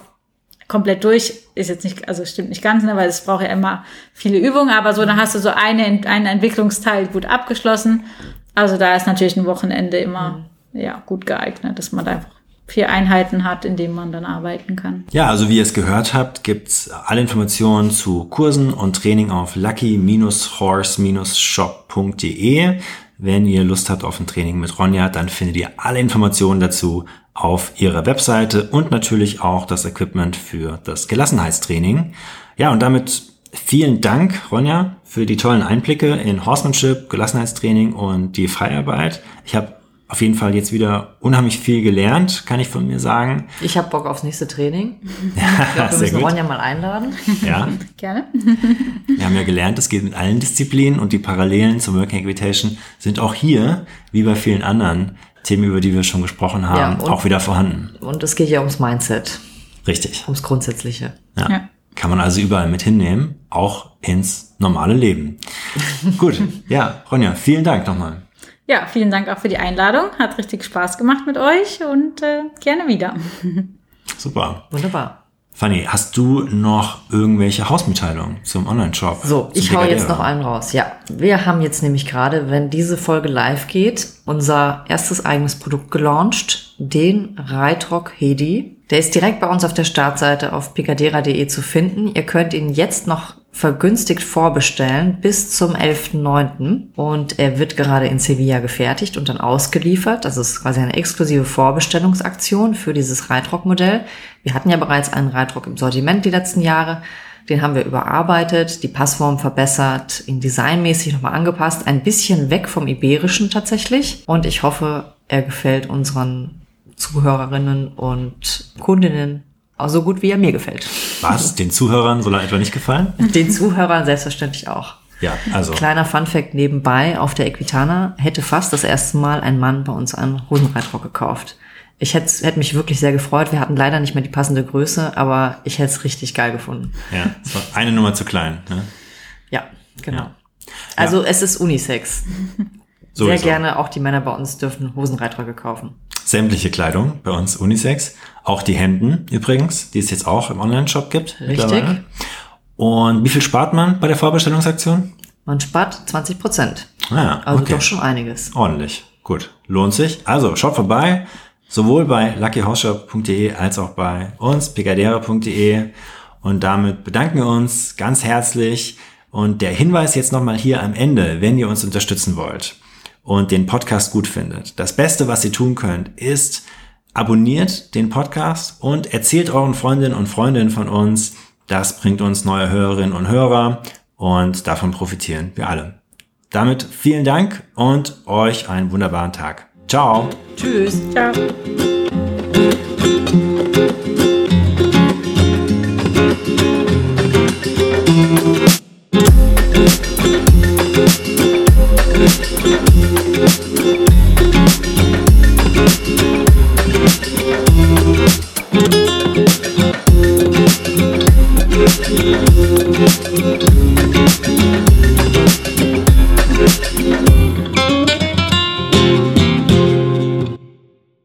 komplett durch ist jetzt nicht, also stimmt nicht ganz, ne, weil es braucht ja immer viele Übungen, aber so, dann hast du so eine, einen Entwicklungsteil gut abgeschlossen. Also da ist natürlich ein Wochenende immer, ja, gut geeignet, dass man da einfach vier Einheiten hat, in denen man dann arbeiten kann. Ja, also wie ihr es gehört habt, gibt's alle Informationen zu Kursen und Training auf lucky-horse-shop.de. Wenn ihr Lust habt auf ein Training mit Ronja, dann findet ihr alle Informationen dazu auf ihrer Webseite und natürlich auch das Equipment für das Gelassenheitstraining. Ja, und damit vielen Dank, Ronja, für die tollen Einblicke in Horsemanship, Gelassenheitstraining und die Freiarbeit. Ich habe auf jeden Fall jetzt wieder unheimlich viel gelernt, kann ich von mir sagen. Ich habe Bock aufs nächste Training. Ja, ich glaub, wir müssen Ronja mal einladen. Ja. Gerne. Wir haben ja gelernt, es geht mit allen Disziplinen und die Parallelen zum Working Equitation sind auch hier, wie bei vielen anderen Themen, über die wir schon gesprochen haben, ja, auch wieder vorhanden. Und es geht ja ums Mindset. Richtig. Ums Grundsätzliche. Ja. ja. Kann man also überall mit hinnehmen, auch ins normale Leben. Gut, ja, Ronja, vielen Dank nochmal. Ja, vielen Dank auch für die Einladung. Hat richtig Spaß gemacht mit euch und äh, gerne wieder. Super. Wunderbar. Fanny, hast du noch irgendwelche Hausmitteilungen zum Online-Shop? So, ich hau jetzt noch einen raus. Ja, wir haben jetzt nämlich gerade, wenn diese Folge live geht, unser erstes eigenes Produkt gelauncht, den Reitrock Hedi. Der ist direkt bei uns auf der Startseite auf picadera.de zu finden. Ihr könnt ihn jetzt noch vergünstigt vorbestellen bis zum 11.09. Und er wird gerade in Sevilla gefertigt und dann ausgeliefert. Das ist quasi eine exklusive Vorbestellungsaktion für dieses Reitrock-Modell. Wir hatten ja bereits einen Reitrock im Sortiment die letzten Jahre. Den haben wir überarbeitet, die Passform verbessert, ihn designmäßig nochmal angepasst, ein bisschen weg vom Iberischen tatsächlich. Und ich hoffe, er gefällt unseren Zuhörerinnen und Kundinnen auch so gut, wie er mir gefällt. Was? Den Zuhörern soll er etwa nicht gefallen? Den Zuhörern selbstverständlich auch. Ja, also. Kleiner Funfact nebenbei, auf der Equitana hätte fast das erste Mal ein Mann bei uns einen Hosenreitrock gekauft. Ich hätte, hätte mich wirklich sehr gefreut. Wir hatten leider nicht mehr die passende Größe, aber ich hätte es richtig geil gefunden. Ja, es war eine Nummer zu klein. Ne? Ja, genau. Ja. Also ja. es ist Unisex. So sehr gerne, auch die Männer bei uns dürfen Hosenreitröcke kaufen sämtliche Kleidung bei uns Unisex. Auch die Hemden übrigens, die es jetzt auch im Online-Shop gibt. Richtig. Und wie viel spart man bei der Vorbestellungsaktion? Man spart 20 Prozent. Ah, also okay. doch schon einiges. Ordentlich. Gut. Lohnt sich. Also schaut vorbei. Sowohl bei luckyhorseshop.de als auch bei uns, picadera.de. Und damit bedanken wir uns ganz herzlich. Und der Hinweis jetzt nochmal hier am Ende, wenn ihr uns unterstützen wollt und den Podcast gut findet. Das Beste, was ihr tun könnt, ist abonniert den Podcast und erzählt euren Freundinnen und Freundinnen von uns. Das bringt uns neue Hörerinnen und Hörer und davon profitieren wir alle. Damit vielen Dank und euch einen wunderbaren Tag. Ciao. Tschüss. Ciao. Thank